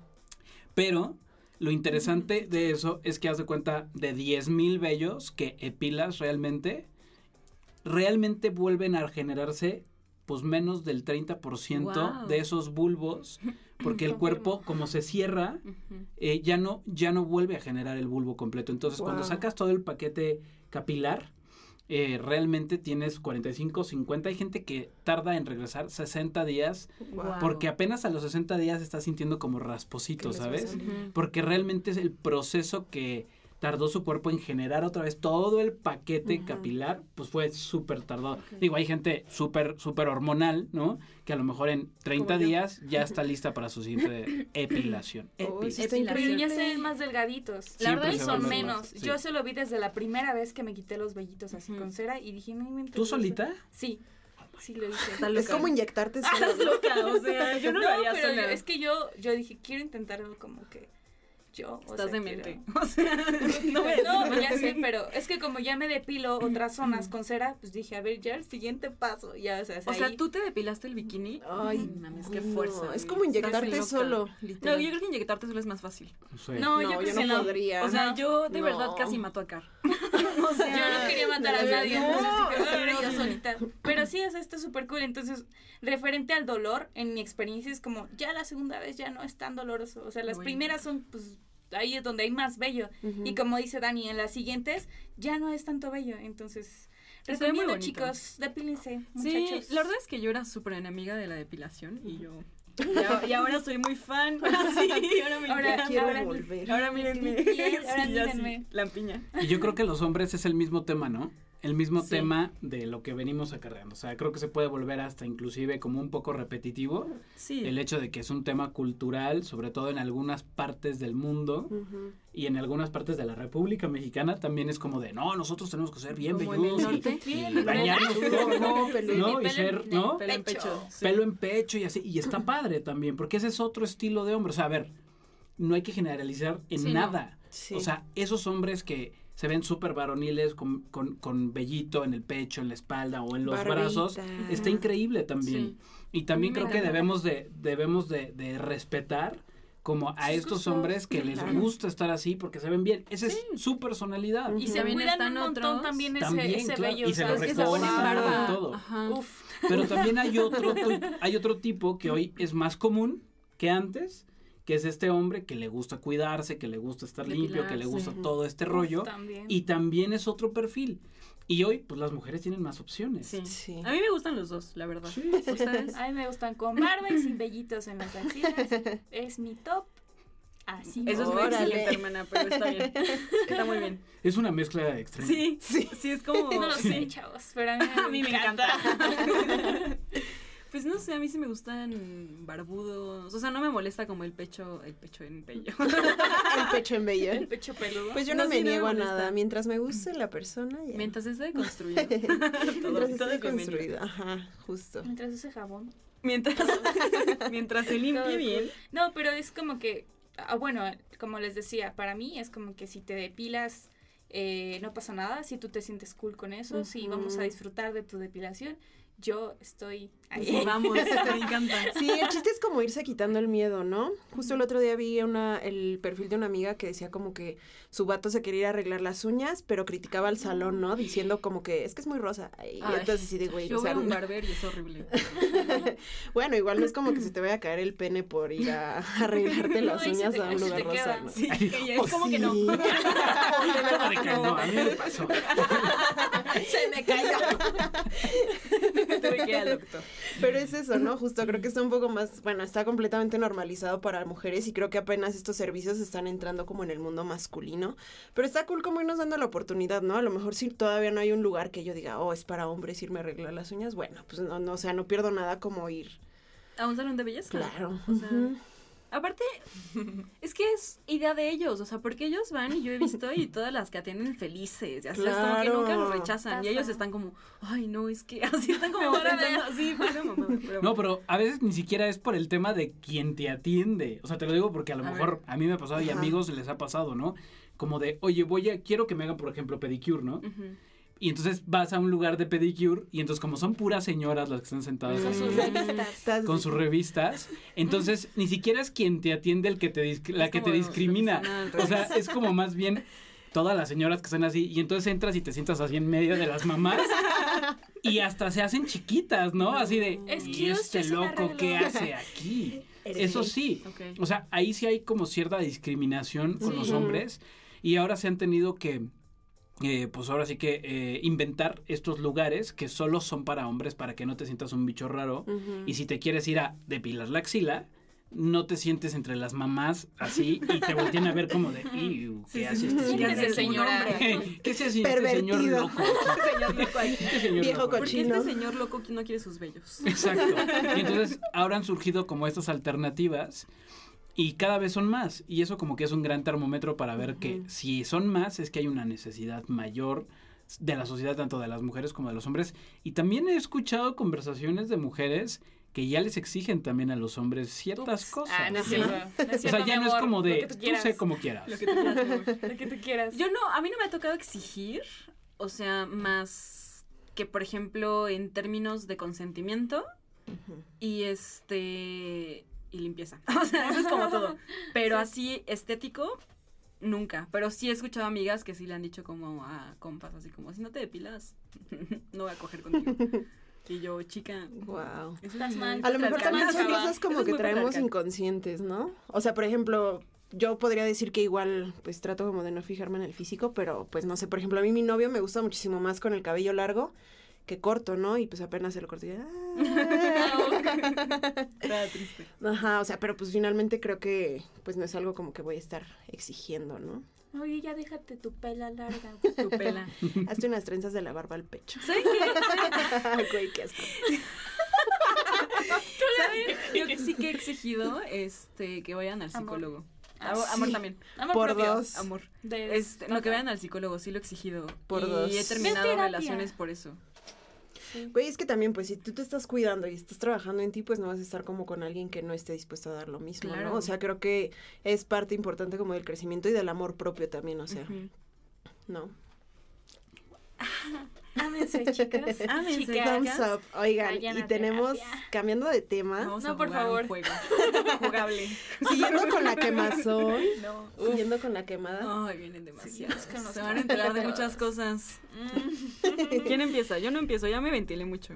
Pero lo interesante de eso es que haz de cuenta de 10.000 vellos que epilas realmente, realmente vuelven a generarse pues menos del 30% Guau. de esos bulbos, porque el *laughs* cuerpo como se cierra, eh, ya no ya no vuelve a generar el bulbo completo. Entonces, cuando sacas todo el paquete capilar, eh, realmente tienes 45, 50. Hay gente que tarda en regresar 60 días porque apenas a los 60 días estás sintiendo como rasposito, ¿sabes? Porque realmente es el proceso que tardó su cuerpo en generar otra vez todo el paquete Ujú. capilar, pues fue súper tardado. Ok. Digo, hay gente súper, súper hormonal, ¿no? Que a lo mejor en 30 Como yo. días ya está *laughs* lista para su siguiente epilación. Uy, Epi- está Epilación. Ya se ven más delgaditos. Siempre La verdad son menos. sí. Yo se lo vi desde la primera vez que me quité los vellitos así Ujú. con cera y dije, no inventes ¿Tú eso". solita? Sí. Sí lo hice. Es como inyectarte. *laughs* Estás loca, o sea, yo no, lo haría pero sola. yo- es que yo, yo dije, quiero intentarlo como que yo. o Estás sea, demente. quiero- *laughs* O sea, *laughs* no No, ya sé, pero es que como ya me depilo otras zonas con cera, pues dije, a ver, ya el siguiente paso, ya, o sea, O sea. ¿tú te depilaste el bikini? Ay, No mames, qué no, fuerza. Es como inyectarte solo, No, literal. yo creo que inyectarte solo es más fácil. Sí. No, yo No, creo yo que no no. podría. O sea, yo de No. verdad casi mato a Car. *laughs* o sea, Yo no quería matar a no, nadie, no, entonces dije, sí, "Ay, yo no. solita. Pero sí, o sea, está súper cool. Entonces, referente al dolor, en mi experiencia es como, ya la segunda vez ya no es tan doloroso. O sea, las primeras son, pues, ahí es donde hay más vello. Ujú. Y como dice Dani, en las siguientes ya no es tanto bello. Entonces, recomiendo, chicos, depílense, Sí, muchachos. la verdad es que yo era súper enemiga de la depilación y yo... Y, ahora soy muy fan. *laughs* Sí, ahora me Ahora-. Quiero ahora- volver. Ahora mírenme. Ahora Sí, *laughs* sí, mírenme. Lampiña. Y yo creo que los hombres es el mismo tema, ¿no? El mismo Sí. tema de lo que venimos acarreando. O sea, creo que se puede volver hasta inclusive como un poco repetitivo. Sí. El hecho de que es un tema cultural, sobre todo en algunas partes del mundo y en algunas partes de la República Mexicana también es como de, no, nosotros tenemos que ser bien velludos y- y, bañarnos todo, ¿no? *laughs* ¿no? Y ser, en- ¿no? Pelo en Pecho. sí. Pelo en pecho y así. Y está padre también, porque ese es otro estilo de hombre. O sea, a ver, no hay que generalizar en Sí, no. nada. Sí. O sea, esos hombres que se ven súper varoniles con, con, con vellito en el pecho, en la espalda o en los Barbita. brazos, está increíble también. Y también creo que debemos de, debemos de, de respetar como a estos hombres que les gusta estar así porque se ven bien. Esa es su personalidad. Y se cuidan un montón otros. también ese, También, ese claro, y se lo barba. y todo. Uf. Pero también hay otro, hay *laughs* otro tipo que hoy es más común que antes, que es este hombre que le gusta cuidarse, que le gusta estar limpio, que le Depilarse. gusta todo este rollo. También. Y también es otro perfil. Y hoy, pues las mujeres tienen más opciones. Sí. Sí. A mí me gustan los dos, la verdad. Sí. *laughs* ¿Ustedes? A mí me gustan con barba y sin vellitos en las axilas. *laughs* Es mi top. Así. Eso es muy excelente, hermana, pero está bien. *laughs* Está muy bien. Es una mezcla extrema. Sí, sí, sí, es como... No lo Sí. sé, chavos, pero a mí, A mí me encanta. Pues no sé, a mí sí me gustan barbudos. O sea, no me molesta como el pecho, el pecho en bello. *laughs* El pecho en bello. El pecho peludo. Pues yo no, No, me sí, no me niego a molesta. nada. Mientras me guste la persona, ya. Mientras esté construido. *laughs* Mientras todo esté construido. Ajá, justo. Mientras use jabón. Mientras, *laughs* mientras se Todo limpie cool. bien. No, pero es como que, ah, bueno, como les decía, para mí es como que si te depilas, eh, no pasa nada. Si tú te sientes cool con eso, si vamos a disfrutar de tu depilación, yo estoy ahí. Sí, vamos, me encanta. Sí, el chiste es como irse quitando el miedo, ¿no? Justo el otro día vi una, el perfil de una amiga que decía como que su vato se quería ir a arreglar las uñas, pero criticaba al salón, ¿no? Diciendo como que es que es muy rosa. Y Ay, entonces sí de güey, Yo o sea, veo un no- barber y es horrible. bueno, igual no es como que se te vaya a caer el pene por ir a arreglarte las No, uñas te- a un lugar rosa, queda. ¿no? Sí, Ay, que ya ¿O es como que no. sí? Como de que no, a mí me pasó. Se me cayó. *laughs* Tuve que ir al doctor. Pero es eso, ¿no? Justo creo que está un poco más, bueno, está completamente normalizado para mujeres y creo que apenas estos servicios están entrando como en el mundo masculino. Pero está cool como irnos dando la oportunidad, ¿no? A lo mejor si todavía no hay un lugar que yo diga, oh, es para hombres irme a arreglar las uñas, bueno, pues no, no, o sea, no pierdo nada como ir. ¿A un salón de belleza? Claro. O sea. Aparte, es que es idea de ellos, o sea, porque ellos van y yo he visto y todas las que atienden felices, y así es como que nunca los rechazan y ellos están como, ay, no, es que *laughs* así están como pensando así, pero mamá, pero- No, pero a veces ni siquiera es por el tema de quien te atiende. O sea, te lo digo porque a lo A mejor a mí me ha pasado y a Ajá. amigos les ha pasado, ¿no? Como de, oye, voy a, quiero que me hagan, por ejemplo, pedicure, ¿no? Y entonces vas a un lugar de pedicure y entonces como son puras señoras las que están sentadas Con ahí, sus revistas. Estás- con sus revistas, entonces ni siquiera es quien te atiende el que te la Es que te discrimina. O sea, es como más bien todas las señoras que están así y entonces entras y te sientas así en medio de las mamás y hasta se hacen chiquitas, ¿no? Así de, ¿y este loco arregló". qué hace aquí? Eso sí, o sea, ahí sí hay como cierta discriminación con Sí. los hombres y ahora se han tenido que, eh, pues ahora sí que eh, inventar estos lugares que solo son para hombres para que no te sientas un bicho raro y si te quieres ir a depilar la axila, no te sientes entre las mamás así y te voltean a ver como de, "Iu, ¿qué Sí, sí, hace sí, este sí, señor? Señora. *laughs* ¿Qué se hace este señor Pervertido. loco? *laughs* Señor loco aquí. ¿Qué *laughs* señor Viejo loco? Porque Cochino. este señor loco no quiere sus bellos. Exacto. Y entonces ahora han surgido como estas alternativas y cada vez son más. Y eso como que es un gran termómetro para ver que si son más es que hay una necesidad mayor de la sociedad, tanto de las mujeres como de los hombres. Y también he escuchado conversaciones de mujeres que ya les exigen también a los hombres ciertas Ups. cosas. Ah, no es O sea, ya no es como de tú sé como quieras. Lo que tú quieras. *laughs* Lo que tú quieras. Yo no, a mí no me ha tocado exigir, o sea, más que por ejemplo en términos de consentimiento y este y limpieza. *laughs* O sea, eso es como todo. Pero así estético nunca, pero sí he escuchado amigas que sí le han dicho como a compas así como si no te depilas *laughs* no voy a coger contigo. Y yo, chica, Estás mal. A lo mejor también son cosas como que traemos patriarcal. inconscientes, ¿no? O sea, por ejemplo, yo podría decir que igual, pues trato como de no fijarme en el físico, pero pues no sé, por ejemplo, a mí mi novio me gusta muchísimo más con el cabello largo que corto, ¿no? Y pues apenas se lo corté. y, ah. *laughs* Está triste. Ajá, o sea, pero pues finalmente creo que pues no es algo como que voy a estar exigiendo, ¿no? Oye, ya déjate tu pela larga. *laughs* Tu pela. *laughs* Hazte unas trenzas de la barba al pecho. ¿Saben qué? Güey, qué asco. Yo sí que he exigido este, que vayan al Amor. psicólogo. Ah, Amor, amor sí. también. Amor Por propio. dos. Amor. De- Este, no, que vayan al psicólogo, sí lo he exigido. Por y dos. he terminado relaciones por eso. Güey, es que también, pues, si tú te estás cuidando y estás trabajando en ti, pues no vas a estar como con alguien que no esté dispuesto a dar lo mismo, Claro. ¿no? O sea, creo que es parte importante como del crecimiento y del amor propio también, o sea. ¿no? Ámense, chicas. *laughs* Ámense. Chicas. Thumbs up. Oigan, Vayan y tenemos, terapia. cambiando de tema, Vamos No, a por jugar favor. un juego. *laughs* Jugable. siguiendo con la quemazón, *laughs* No. siguiendo con la quemada. Ay, vienen que nos Se van a enterar de muchas cosas. Mm. ¿Quién empieza? Yo no empiezo, ya me ventilé mucho.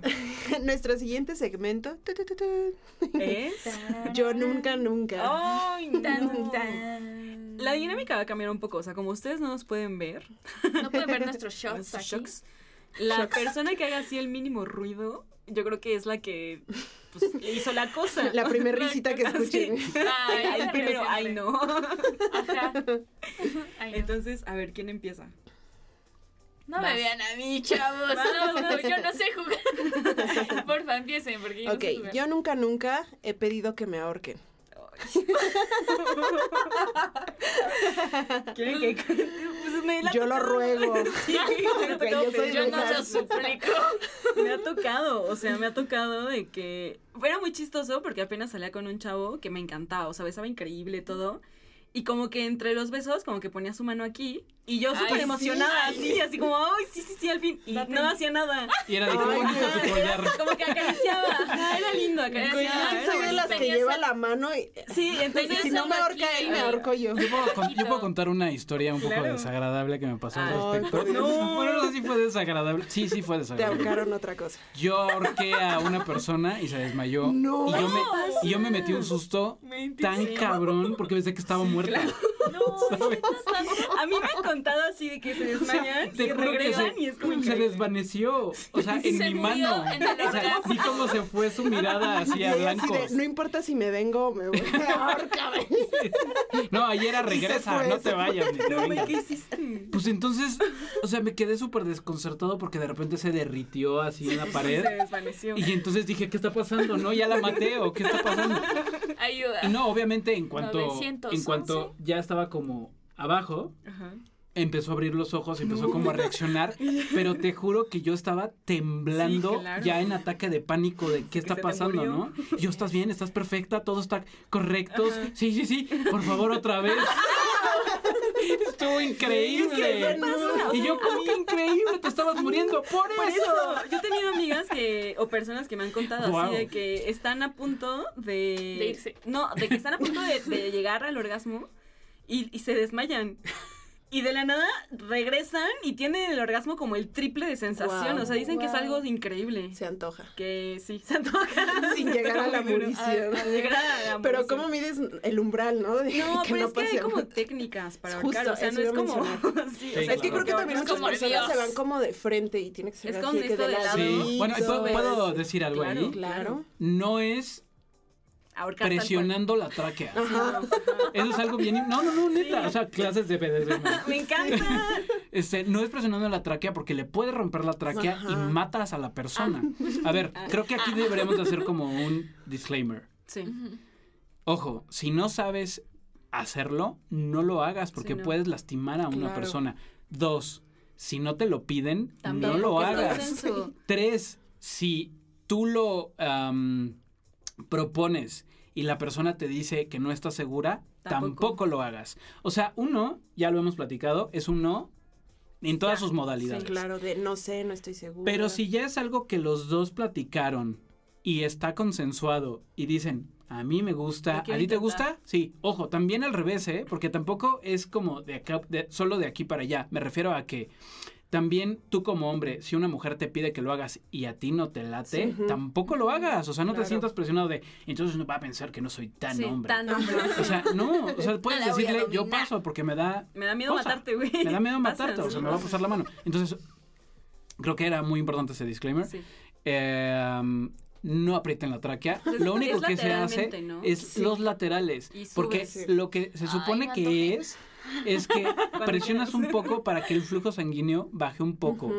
Nuestro siguiente segmento, tu, tu, tu, tu, ¿Es? yo nunca, nunca. Ay, no. tan. La dinámica va a cambiar un poco. O sea, como ustedes no nos pueden ver, No pueden ver nuestros shots nuestros aquí. shocks, la persona que haga así el mínimo ruido, yo creo que es la que pues, hizo la cosa. La primer *laughs* risita que escuchen. Ay, Ay, pero primero, siempre. ay, no. Ajá. *laughs* Ay, no. Entonces, a ver, ¿quién empieza? No me vean a mí, chavos. No, no, *laughs* yo no sé jugar. Porfa, empiecen, porque yo Ok, no sé jugar. yo nunca, nunca he pedido que me ahorquen. *laughs* ¿Quieren que pues me la Yo lo ruego. *laughs* Sí, *laughs* me ha Güey, tocado yo soy pedir. Yo no se suplico. Me ha tocado, o sea, me ha tocado de que era muy chistoso porque apenas salía con un chavo que me encantaba, o sea, besaba increíble todo. Y como que entre los besos, como que ponía su mano aquí. Y yo súper sí. emocionada, así, así como, ay, sí, sí, sí, al fin. Y Date. no hacía nada. Y era de qué bonito no. tu collar. *laughs* Como que acariciaba. Ajá, era lindo, acariciaba. Soy de las que lleva la mano y Sí, entonces. si no me ahorca él, me ahorco yo. Yo puedo, con- yo puedo contar una historia un poco Claro. desagradable que me pasó al respecto. No. *laughs* Bueno, no sé si fue desagradable. Sí, sí fue Te desagradable. ahorcaron otra cosa. Yo ahorqué a una persona y se desmayó. No. Y yo me, y yo me metí un susto tan Sí. cabrón porque pensé que estaba muerta. *laughs* No, a mí me han contado así de que se desmayan y que regresan se, y es como se desvaneció. O sea, en Se mi mano. en O sea, vi cómo se fue su mirada *laughs* así Y a ella así blanco. no importa si me vengo, me voy a. *laughs* No, ayer era regresa, fue, no te vayas ni te No. ¿qué hiciste? Pues entonces, o sea, me quedé súper desconcertado porque de repente se derritió así en la pared. Se desvaneció. Y entonces dije, ¿qué está pasando? ¿No? ¿Ya la maté o qué está pasando? Ayuda. Y no, obviamente en cuanto, 911. en cuanto ya estaba como abajo, Ajá. empezó a abrir los ojos, empezó como a reaccionar, *laughs* pero te juro que yo estaba temblando Sí, claro. ya en ataque de pánico de qué está pasando. ¿no? Yo, ¿estás bien? ¿Estás perfecta? ¿Todo está correcto? Sí, sí, sí, por favor, otra vez. *laughs* Estuvo *laughs* increíble. ¿Qué pasa? O Y yo, ¿cómo que increíble? Te estabas muriendo por Por eso. eso, yo he tenido amigas que, o personas que me han contado así de que están a punto de... De irse. No, de que están a punto de, de llegar al orgasmo y, y se desmayan. Y de la nada regresan y tienen el orgasmo como el triple de sensación. Guau. o sea, dicen que es algo increíble. Se antoja. Que sí, se antoja. *laughs* Sin Se llegar a la. A- a llegar a la Pero murición. ¿cómo mides el umbral, no? De No, pero es que hay como técnicas para Justo, ahorcar, o sea, no es como... *laughs* sí, Sí, o sea, Es que creo que también Es muchas como personas se van como de frente y tiene que ser Es así con que esto de de lado. Sí, bueno, ¿puedo, puedo decir algo Claro. ahí? Claro. No es ahorcar presionando la tráquea. Ajá. Eso es algo bien. No, no, no, neta. Sí. O sea, clases de BDSM. *laughs* Me encanta. Este, no es presionando la tráquea porque le puede romper la tráquea y matas a la persona. A ver, creo que aquí deberíamos de hacer como un disclaimer. Sí. Ojo, si no sabes hacerlo, no lo hagas porque Sí, no. puedes lastimar a una Claro. persona. Dos, si no te lo piden, También, no lo hagas. Tres, si tú lo propones y la persona te dice que no está segura, tampoco. Tampoco. lo hagas. O sea, un no, ya lo hemos platicado, es un no en todas Ya, sus modalidades. Claro, de no sé, no estoy segura. Pero si ya es algo que los dos platicaron y está consensuado y dicen, a mí me gusta, ¿a ti te gusta? Sí, ojo, también al revés, ¿eh? Porque tampoco es como de acá, de- solo de aquí para allá. Me refiero a que también tú como hombre, si una mujer te pide que lo hagas y a ti no te late, Sí. tampoco lo hagas. O sea, no Claro. te sientas presionado de, entonces no va a pensar que no soy tan Sí, hombre. tan hombre. *laughs* O sea, no, o sea, *laughs* puedes decirle, yo dominar". paso porque me da Me da miedo cosa. matarte, güey. Me da miedo *laughs* matarte, o sea, sí. me va a pasar la mano. Entonces, creo que era muy importante ese disclaimer. Sí. Eh, no aprieten la tráquea. Lo único es que se hace es Sí. los laterales. Sube, porque lo que se supone que es, es que *laughs* presionas un poco para que el flujo sanguíneo baje un poco.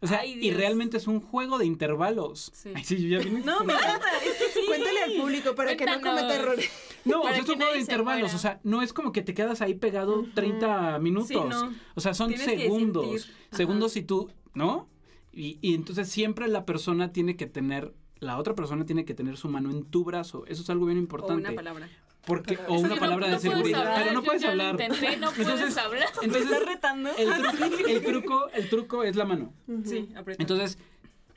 O sea, Ay, y realmente es un juego de intervalos. Sí. Ay, sí, yo ya vine. No, me encanta. Es que sí. Cuéntale al público para que no cometa errores. No, o Para sea, es un juego de intervalos. muera. O sea, no es como que te quedas ahí pegado 30 minutos. Sí, no. O sea, son Tienes segundos. Segundos si tú, ¿no? Y, y entonces siempre la persona tiene que tener, la otra persona tiene que tener su mano en tu brazo. Eso es algo bien O importante. una palabra. Porque, o Eso una palabra no de puedes seguridad. hablar, pero no yo puedes hablar. intenté, no puedes Entonces- hablar. ¿Me Entonces, estás retando? el, *laughs* tru- el truco, el truco es la mano. Sí. Entonces,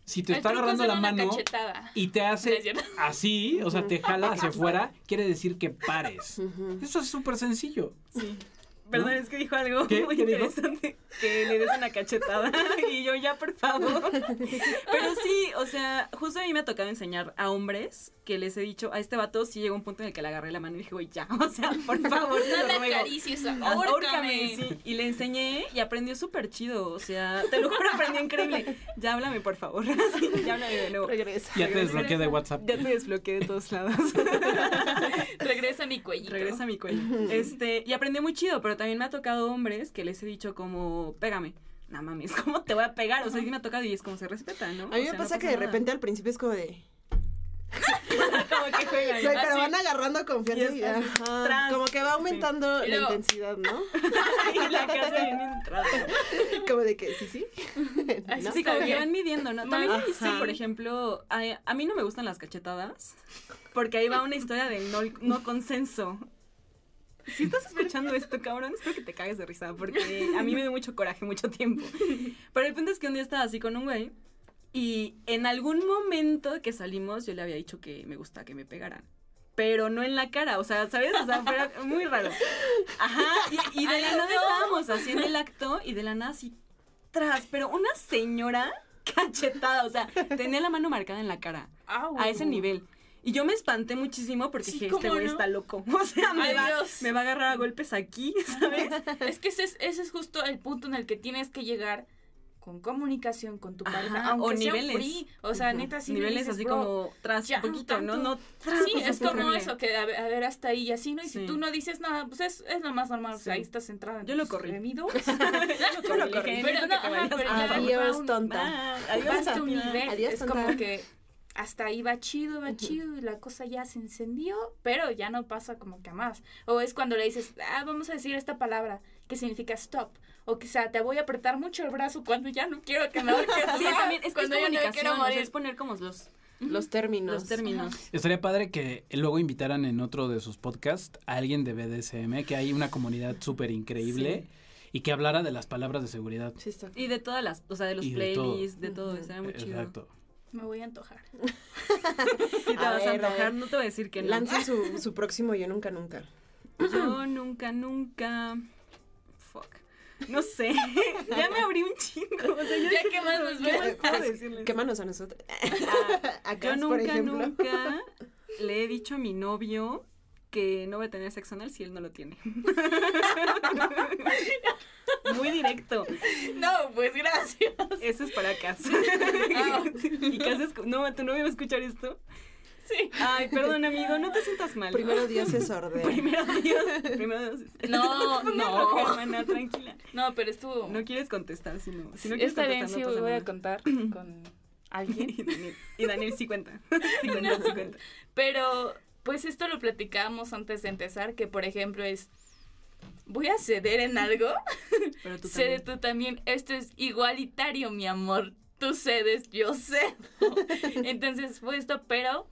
si te El está agarrando la mano cachetada. y te hace así, o sea, te jala hacia afuera, quiere decir que pares. Eso es súper sencillo. Sí. Perdón, es que dijo algo ¿Qué? muy ¿Qué dijo? interesante. Que le des una cachetada. *laughs* Y yo, ya, por favor. Pero sí, o sea, justo a mí me ha tocado enseñar a hombres que les he dicho, a este vato sí llegó un punto en el que le agarré la mano y dije, güey, ya, o sea, por favor, te No lo ruego. Ahórcame, ahórcame. sí. Y le enseñé y aprendió súper chido. O sea, te lo juro, aprendió increíble. Ya háblame, por favor. *laughs* Sí, ya háblame de nuevo. Regresa. Ya te desbloqueé de WhatsApp. Ya te desbloqueé de todos lados. Regresa a mi cuellito. Regresa a mi cuello. Este, y aprendió muy chido, pero también me ha tocado hombres que les he dicho como, pégame. No mames, *laughs* ¿cómo te voy a pegar? O sea, sí me ha tocado y es como se respeta, ¿no? A mí O me no pasa que de nada. repente al principio es como de. *laughs* como que juegan. Pero Así. van agarrando confianza Y como que va aumentando Sí. la intensidad, ¿no? *laughs* Y la casa bien entrada. Como de que sí, sí. Sí, como que van midiendo, ¿no? También he visto, por ejemplo, a, a mí no me gustan las cachetadas, porque ahí va una historia del no, no consenso. Si estás escuchando esto, *laughs* cabrón, espero que te cagues de risa, porque a mí me dio mucho coraje mucho tiempo. Pero el punto es que un día estaba así con un güey, y en algún momento que salimos, yo le había dicho que me gusta que me pegaran. Pero no en la cara, o sea, ¿sabes? O sea, muy raro. Ajá, y, y de la Ay, nada estábamos haciendo el acto, y de la nada así, tras, pero una señora cachetada, o sea, tenía la mano marcada en la cara, Au. a ese nivel. Y yo me espanté muchísimo porque Sí, dije, este ¿cómo güey no? está loco. *laughs* O sea, me va, Dios. me va a agarrar a golpes aquí, *laughs* ¿sabes? Es que ese es, ese es justo el punto en el que tienes que llegar con comunicación con tu Ajá, pareja, aunque o sea niveles. free. O sea, neta, sí le Niveles dices, así "Bro, como tras ya, poquito, ¿no? tanto". No tras. Sí, es como horrible. eso, que a ver, a ver, hasta ahí y así, ¿no? Y Sí. si tú no dices nada, pues es, es lo más normal, o sea, Sí. ahí estás centrada en Yo lo corrí. gemidos. *laughs* Yo lo corrí. Pero no, ajá, pero ya Adiós, tonta. Adiós, tonta. Adiós, es como que hasta ahí va chido, va chido y la cosa ya se encendió, pero ya no pasa como que a más. O es cuando le dices, ah, vamos a decir esta palabra que significa stop. O quizá te voy a apretar mucho el brazo cuando ya no quiero que me ahorques Sí, también, es que es cuando ya no quiero o sea, morir. es poner como los, Los términos. los términos. Estaría padre que luego invitaran en otro de sus podcasts a alguien de BDSM, que hay una comunidad súper increíble y que hablara de las palabras de seguridad. Sí, está. Y de todas las, o sea, de los Y de todo. playlists, de todo, estaría muy chido. Exacto. Me voy a antojar. *laughs* Sí te A vas a ver, a antojar, no te voy a decir que no. Lancen su, *laughs* su próximo Yo Nunca Nunca. Yo nunca, nunca. Fuck. No sé. *laughs* ya me abrí un chingo. O sea, yo Ya, ¿qué más nos ¿qué más puedo decirles? Quémanos a nosotros. Ah, A yo por nunca, nunca le he dicho a mi novio que no voy a tener sexo anal si él no lo tiene. *laughs* Muy directo. No, pues gracias. Eso es para Cas. Ah. *laughs* y Cas es... No, ¿tu novio va a escuchar esto? Sí. Ay, perdón, amigo, no te sientas mal. Primero Dios es orden. Primero Dios. Primero Dios. No, Ponme *laughs* no. roja, hermana, tranquila. No, pero estuvo... No quieres contestar, si no. Si no quieres Está bien, contestar, sí, no voy a contar con *clears throat* alguien. Y Daniel, y Daniel sí cuenta. Sí cuenta, sí cuenta. Pero, pues esto lo platicábamos antes de empezar, que por ejemplo es, voy a ceder en algo, *laughs* Pero tú cede tú también, esto es igualitario, mi amor, tú cedes, yo cedo. *laughs* Entonces fue esto, pero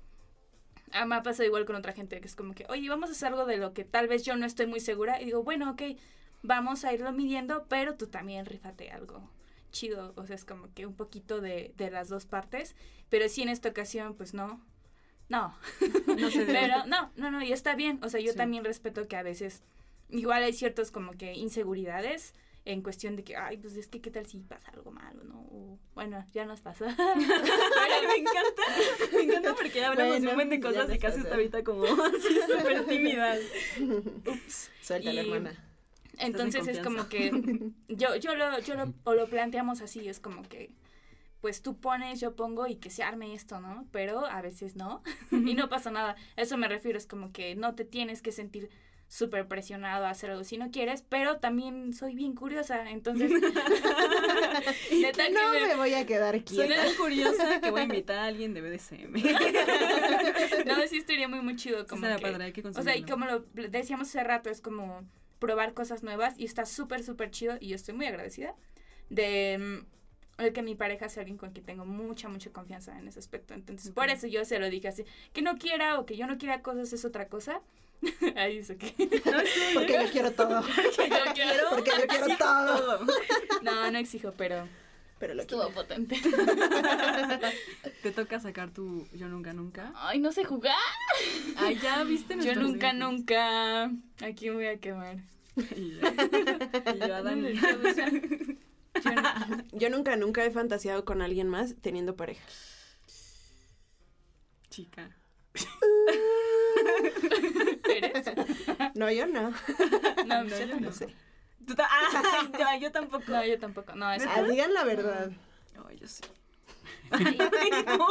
ah, me ha pasado igual con otra gente, que es como que, oye, vamos a hacer algo de lo que tal vez yo no estoy muy segura, y digo, bueno, ok, vamos a irlo midiendo, pero tú también rífate algo chido, o sea, es como que un poquito de, de las dos partes, pero sí en esta ocasión, pues no, no, *laughs* No sé de pero no, no, no, y está bien. O sea, yo Sí. también respeto que a veces igual hay ciertos como que inseguridades en cuestión de que, ay, pues es que qué tal si pasa algo malo, ¿no? O, bueno, ya nos pasó. *laughs* Ay, me encanta, me encanta porque ya hablamos Bueno, un buen de cosas y casi está ahorita como *laughs* así súper tímida. Ups. Suéltala, Y- hermana. Entonces es como que yo, yo lo, yo lo, o lo planteamos así, es como que pues tú pones, yo pongo y que se arme esto, ¿no? Pero a veces no. *laughs* y no pasa nada. A Eso me refiero, es como que no te tienes que sentir súper presionado a hacer algo si no quieres, pero también soy bien curiosa, entonces *laughs* *laughs* neta No me- me voy a quedar Soy quieta. tan curiosa que voy a invitar a alguien de BDSM. no, sí estaría muy muy chido como que- padre, hay que O sea, y como lo decíamos hace rato, es como probar cosas nuevas y está súper, súper chido y yo estoy muy agradecida de, de que mi pareja sea alguien con quien tengo mucha, mucha confianza en ese aspecto. Entonces, por eso yo se lo dije así, que no quiera o que yo no quiera cosas es otra cosa. *laughs* Ahí dice que *laughs* Porque yo quiero todo. *laughs* yo quiero. Porque yo quiero todo. No, no exijo, pero Pero lo estuvo quiero. potente. Te toca sacar tu yo nunca nunca. Ay, no sé jugar. Ay, ya viste Yo nunca, ejemplos? nunca. Aquí me voy a quemar. Y yo, y yo a Dani. Yo no- *laughs* Yo nunca, nunca he fantaseado con alguien más teniendo pareja. Chica. *laughs* ¿Eres? No, yo no. No, No, yo yo tampoco. No sé. Tú Ay, ya, *laughs* yo tampoco. No, yo tampoco. No, eso Ah, digan la verdad. Ay, yo sí. Ay, no,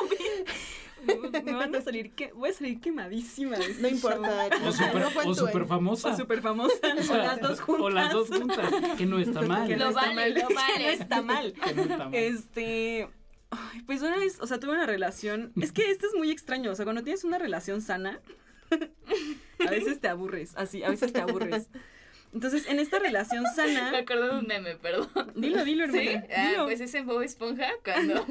*laughs* me, van a salir que voy a salir quemadísima. de este No importa. O super, no o super famosa. O súper famosa. O las dos juntas. O las dos juntas. Que no está *laughs* mal. Que Lo no está vale, mal. lo vale. No está mal. *laughs* Que no está mal. Este. ay, pues una vez, o sea, tuve una relación. Es que esto es muy extraño. O sea, cuando tienes una relación sana, a veces te aburres. Así, a veces te aburres. Entonces, en esta relación *laughs* Me sana. acuerdo de un meme, perdón. Dilo, dilo, hermana. Sí, ah, dilo. pues es en Bob Esponja cuando,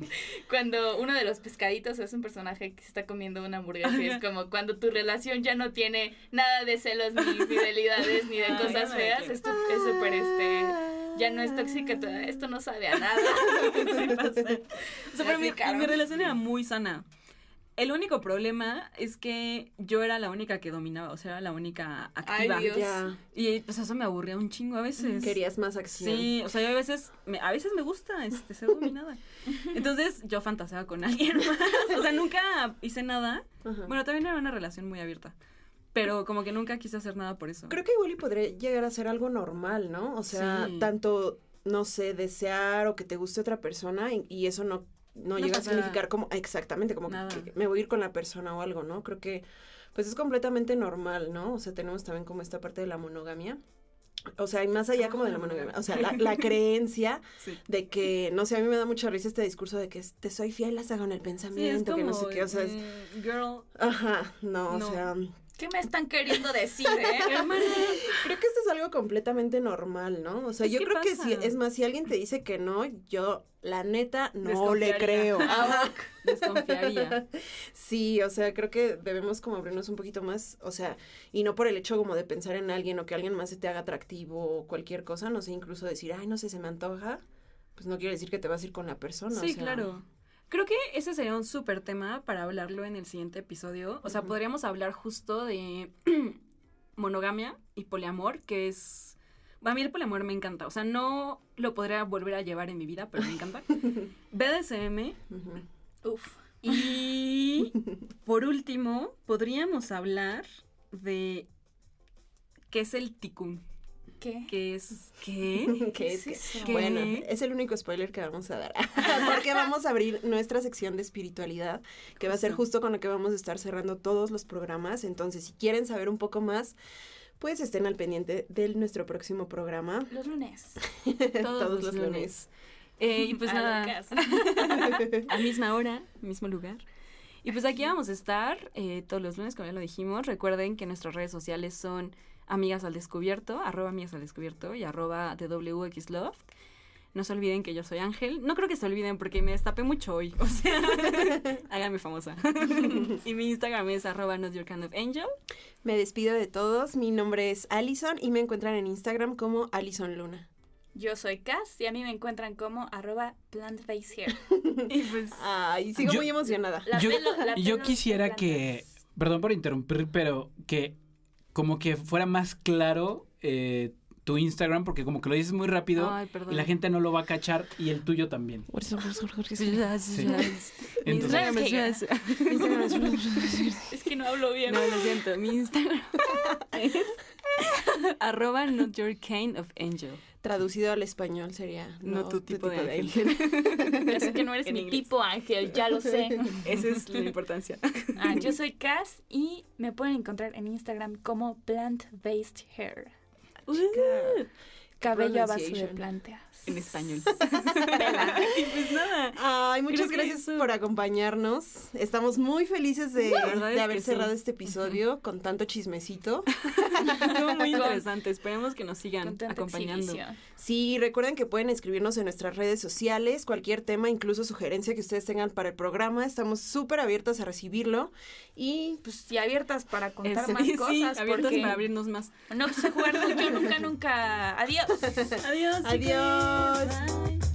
*laughs* cuando uno de los pescaditos es un personaje que se está comiendo una hamburguesa y es como cuando tu relación ya no tiene nada de celos ni *laughs* fidelidades ni de cosas me feas, es súper este, ya no es tóxica, esto no sabe a nada. Sí pasa. O sea, pero mi, mi relación era muy sana. El único problema es que yo era la única que dominaba, o sea, era la única activa. Ay, Dios. Ya. Y pues eso me aburría un chingo a veces. Querías más acción. Sí, o sea, yo a veces, me, a veces me gusta este, ser dominada. *laughs* Entonces yo fantaseaba con alguien más. O sea, nunca hice nada. Ajá. Bueno, también era una relación muy abierta. Pero como que nunca quise hacer nada por eso. Creo que igual y podría llegar a ser algo normal, ¿no? O sea, Sí. tanto, no sé, desear o que te guste otra persona y, y eso no, no, No llega a significar como, exactamente, como que, me voy a ir con la persona o algo, ¿no? Creo que, pues es completamente normal, ¿no? O sea, tenemos también como esta parte de la monogamia. O sea, y más allá como de la monogamia, o sea, la, la *laughs* creencia Sí. de que, no sé, a mí me da mucha risa este discurso de que te soy fiel hasta con el Sí, es pensamiento, que no sé qué, o sea, es- girl, ajá, no, No. o sea, ¿Qué me están queriendo decir, eh? *laughs* Creo que esto es algo completamente normal, ¿no? O sea, yo creo que si, es más, si alguien te dice que no, yo, la neta, no le creo. Ajá. desconfiaría. Sí, o sea, creo que debemos como abrirnos un poquito más, o sea, y no por el hecho como de pensar en alguien o que alguien más se te haga atractivo o cualquier cosa, no sé, incluso decir, ay, no sé, se me antoja, pues no quiere decir que te vas a ir con la persona. o Sí, sea, claro. Creo que ese sería un súper tema para hablarlo en el siguiente episodio. O sea, podríamos hablar justo de *clears throat* monogamia y poliamor, que es... A mí el poliamor me encanta. O sea, no lo podría volver a llevar en mi vida, pero me encanta. *laughs* BDSM. Ujú. Uf. Y por último, podríamos hablar de qué es el tikkun. ¿Qué? ¿Qué es? ¿Qué? *laughs* ¿Qué es eso? Bueno, es el único spoiler que vamos a dar. *laughs* *laughs* Porque vamos a abrir nuestra sección de espiritualidad, que va a ser Justo. con la que vamos a estar cerrando todos los programas. Entonces, si quieren saber un poco más, pues estén al pendiente de nuestro próximo programa. Los lunes. Todos, los, lunes. Eh, y pues A nada. A misma hora, mismo lugar. Y pues aquí vamos a estar eh, todos los lunes, como ya lo dijimos. Recuerden que nuestras redes sociales son amigas al descubierto, arroba amigas al descubierto y arroba TWXLove. No se olviden que yo soy Ángel. No creo que se olviden porque me destapé mucho hoy. O sea, *laughs* háganme famosa. *laughs* y mi Instagram es arroba not your kind of angel. Me despido de todos. Mi nombre es Alison y me encuentran en Instagram como Alison Luna. Yo soy Cass y a mí me encuentran como arroba plantfacehair. *laughs* Y pues... Ay, sigo Yo- muy emocionada. La yo, pelo- la yo pelo quisiera que, perdón por interrumpir, pero que como que fuera más claro eh, tu Instagram porque como que lo dices muy rápido Ay, y la gente no lo va a cachar y el tuyo también. Sí. Mi Instagram Entonces- es- *laughs* Es que no hablo bien. No, lo siento. Mi Instagram *laughs* es arroba not your kind of angel. Traducido al español sería No tu tipo de *laughs* Ya sé que no eres En mi inglés. tipo, Ángel, ya lo sé. *laughs* Esa es la importancia. Ah, yo soy Cass y me pueden encontrar en Instagram como plant-based hair. Cabello a base de pronunciation. En español. y pues nada. Ay, muchas gracias eso- por acompañarnos. Estamos muy felices de, haber sí. cerrado este episodio con tanto chismecito. *laughs* Estuvo muy interesante. Esperemos que nos sigan acompañando. exhibición. Sí, recuerden que pueden escribirnos en nuestras redes sociales, cualquier tema, incluso sugerencia que ustedes tengan para el programa. Estamos súper abiertas a recibirlo. Y Pues y abiertas para contar Eso. más Sí, cosas. abiertas porque para abrirnos más. No sé jugar yo nunca, nunca. Adiós. *laughs* Adiós. Adiós. Adios. Bye.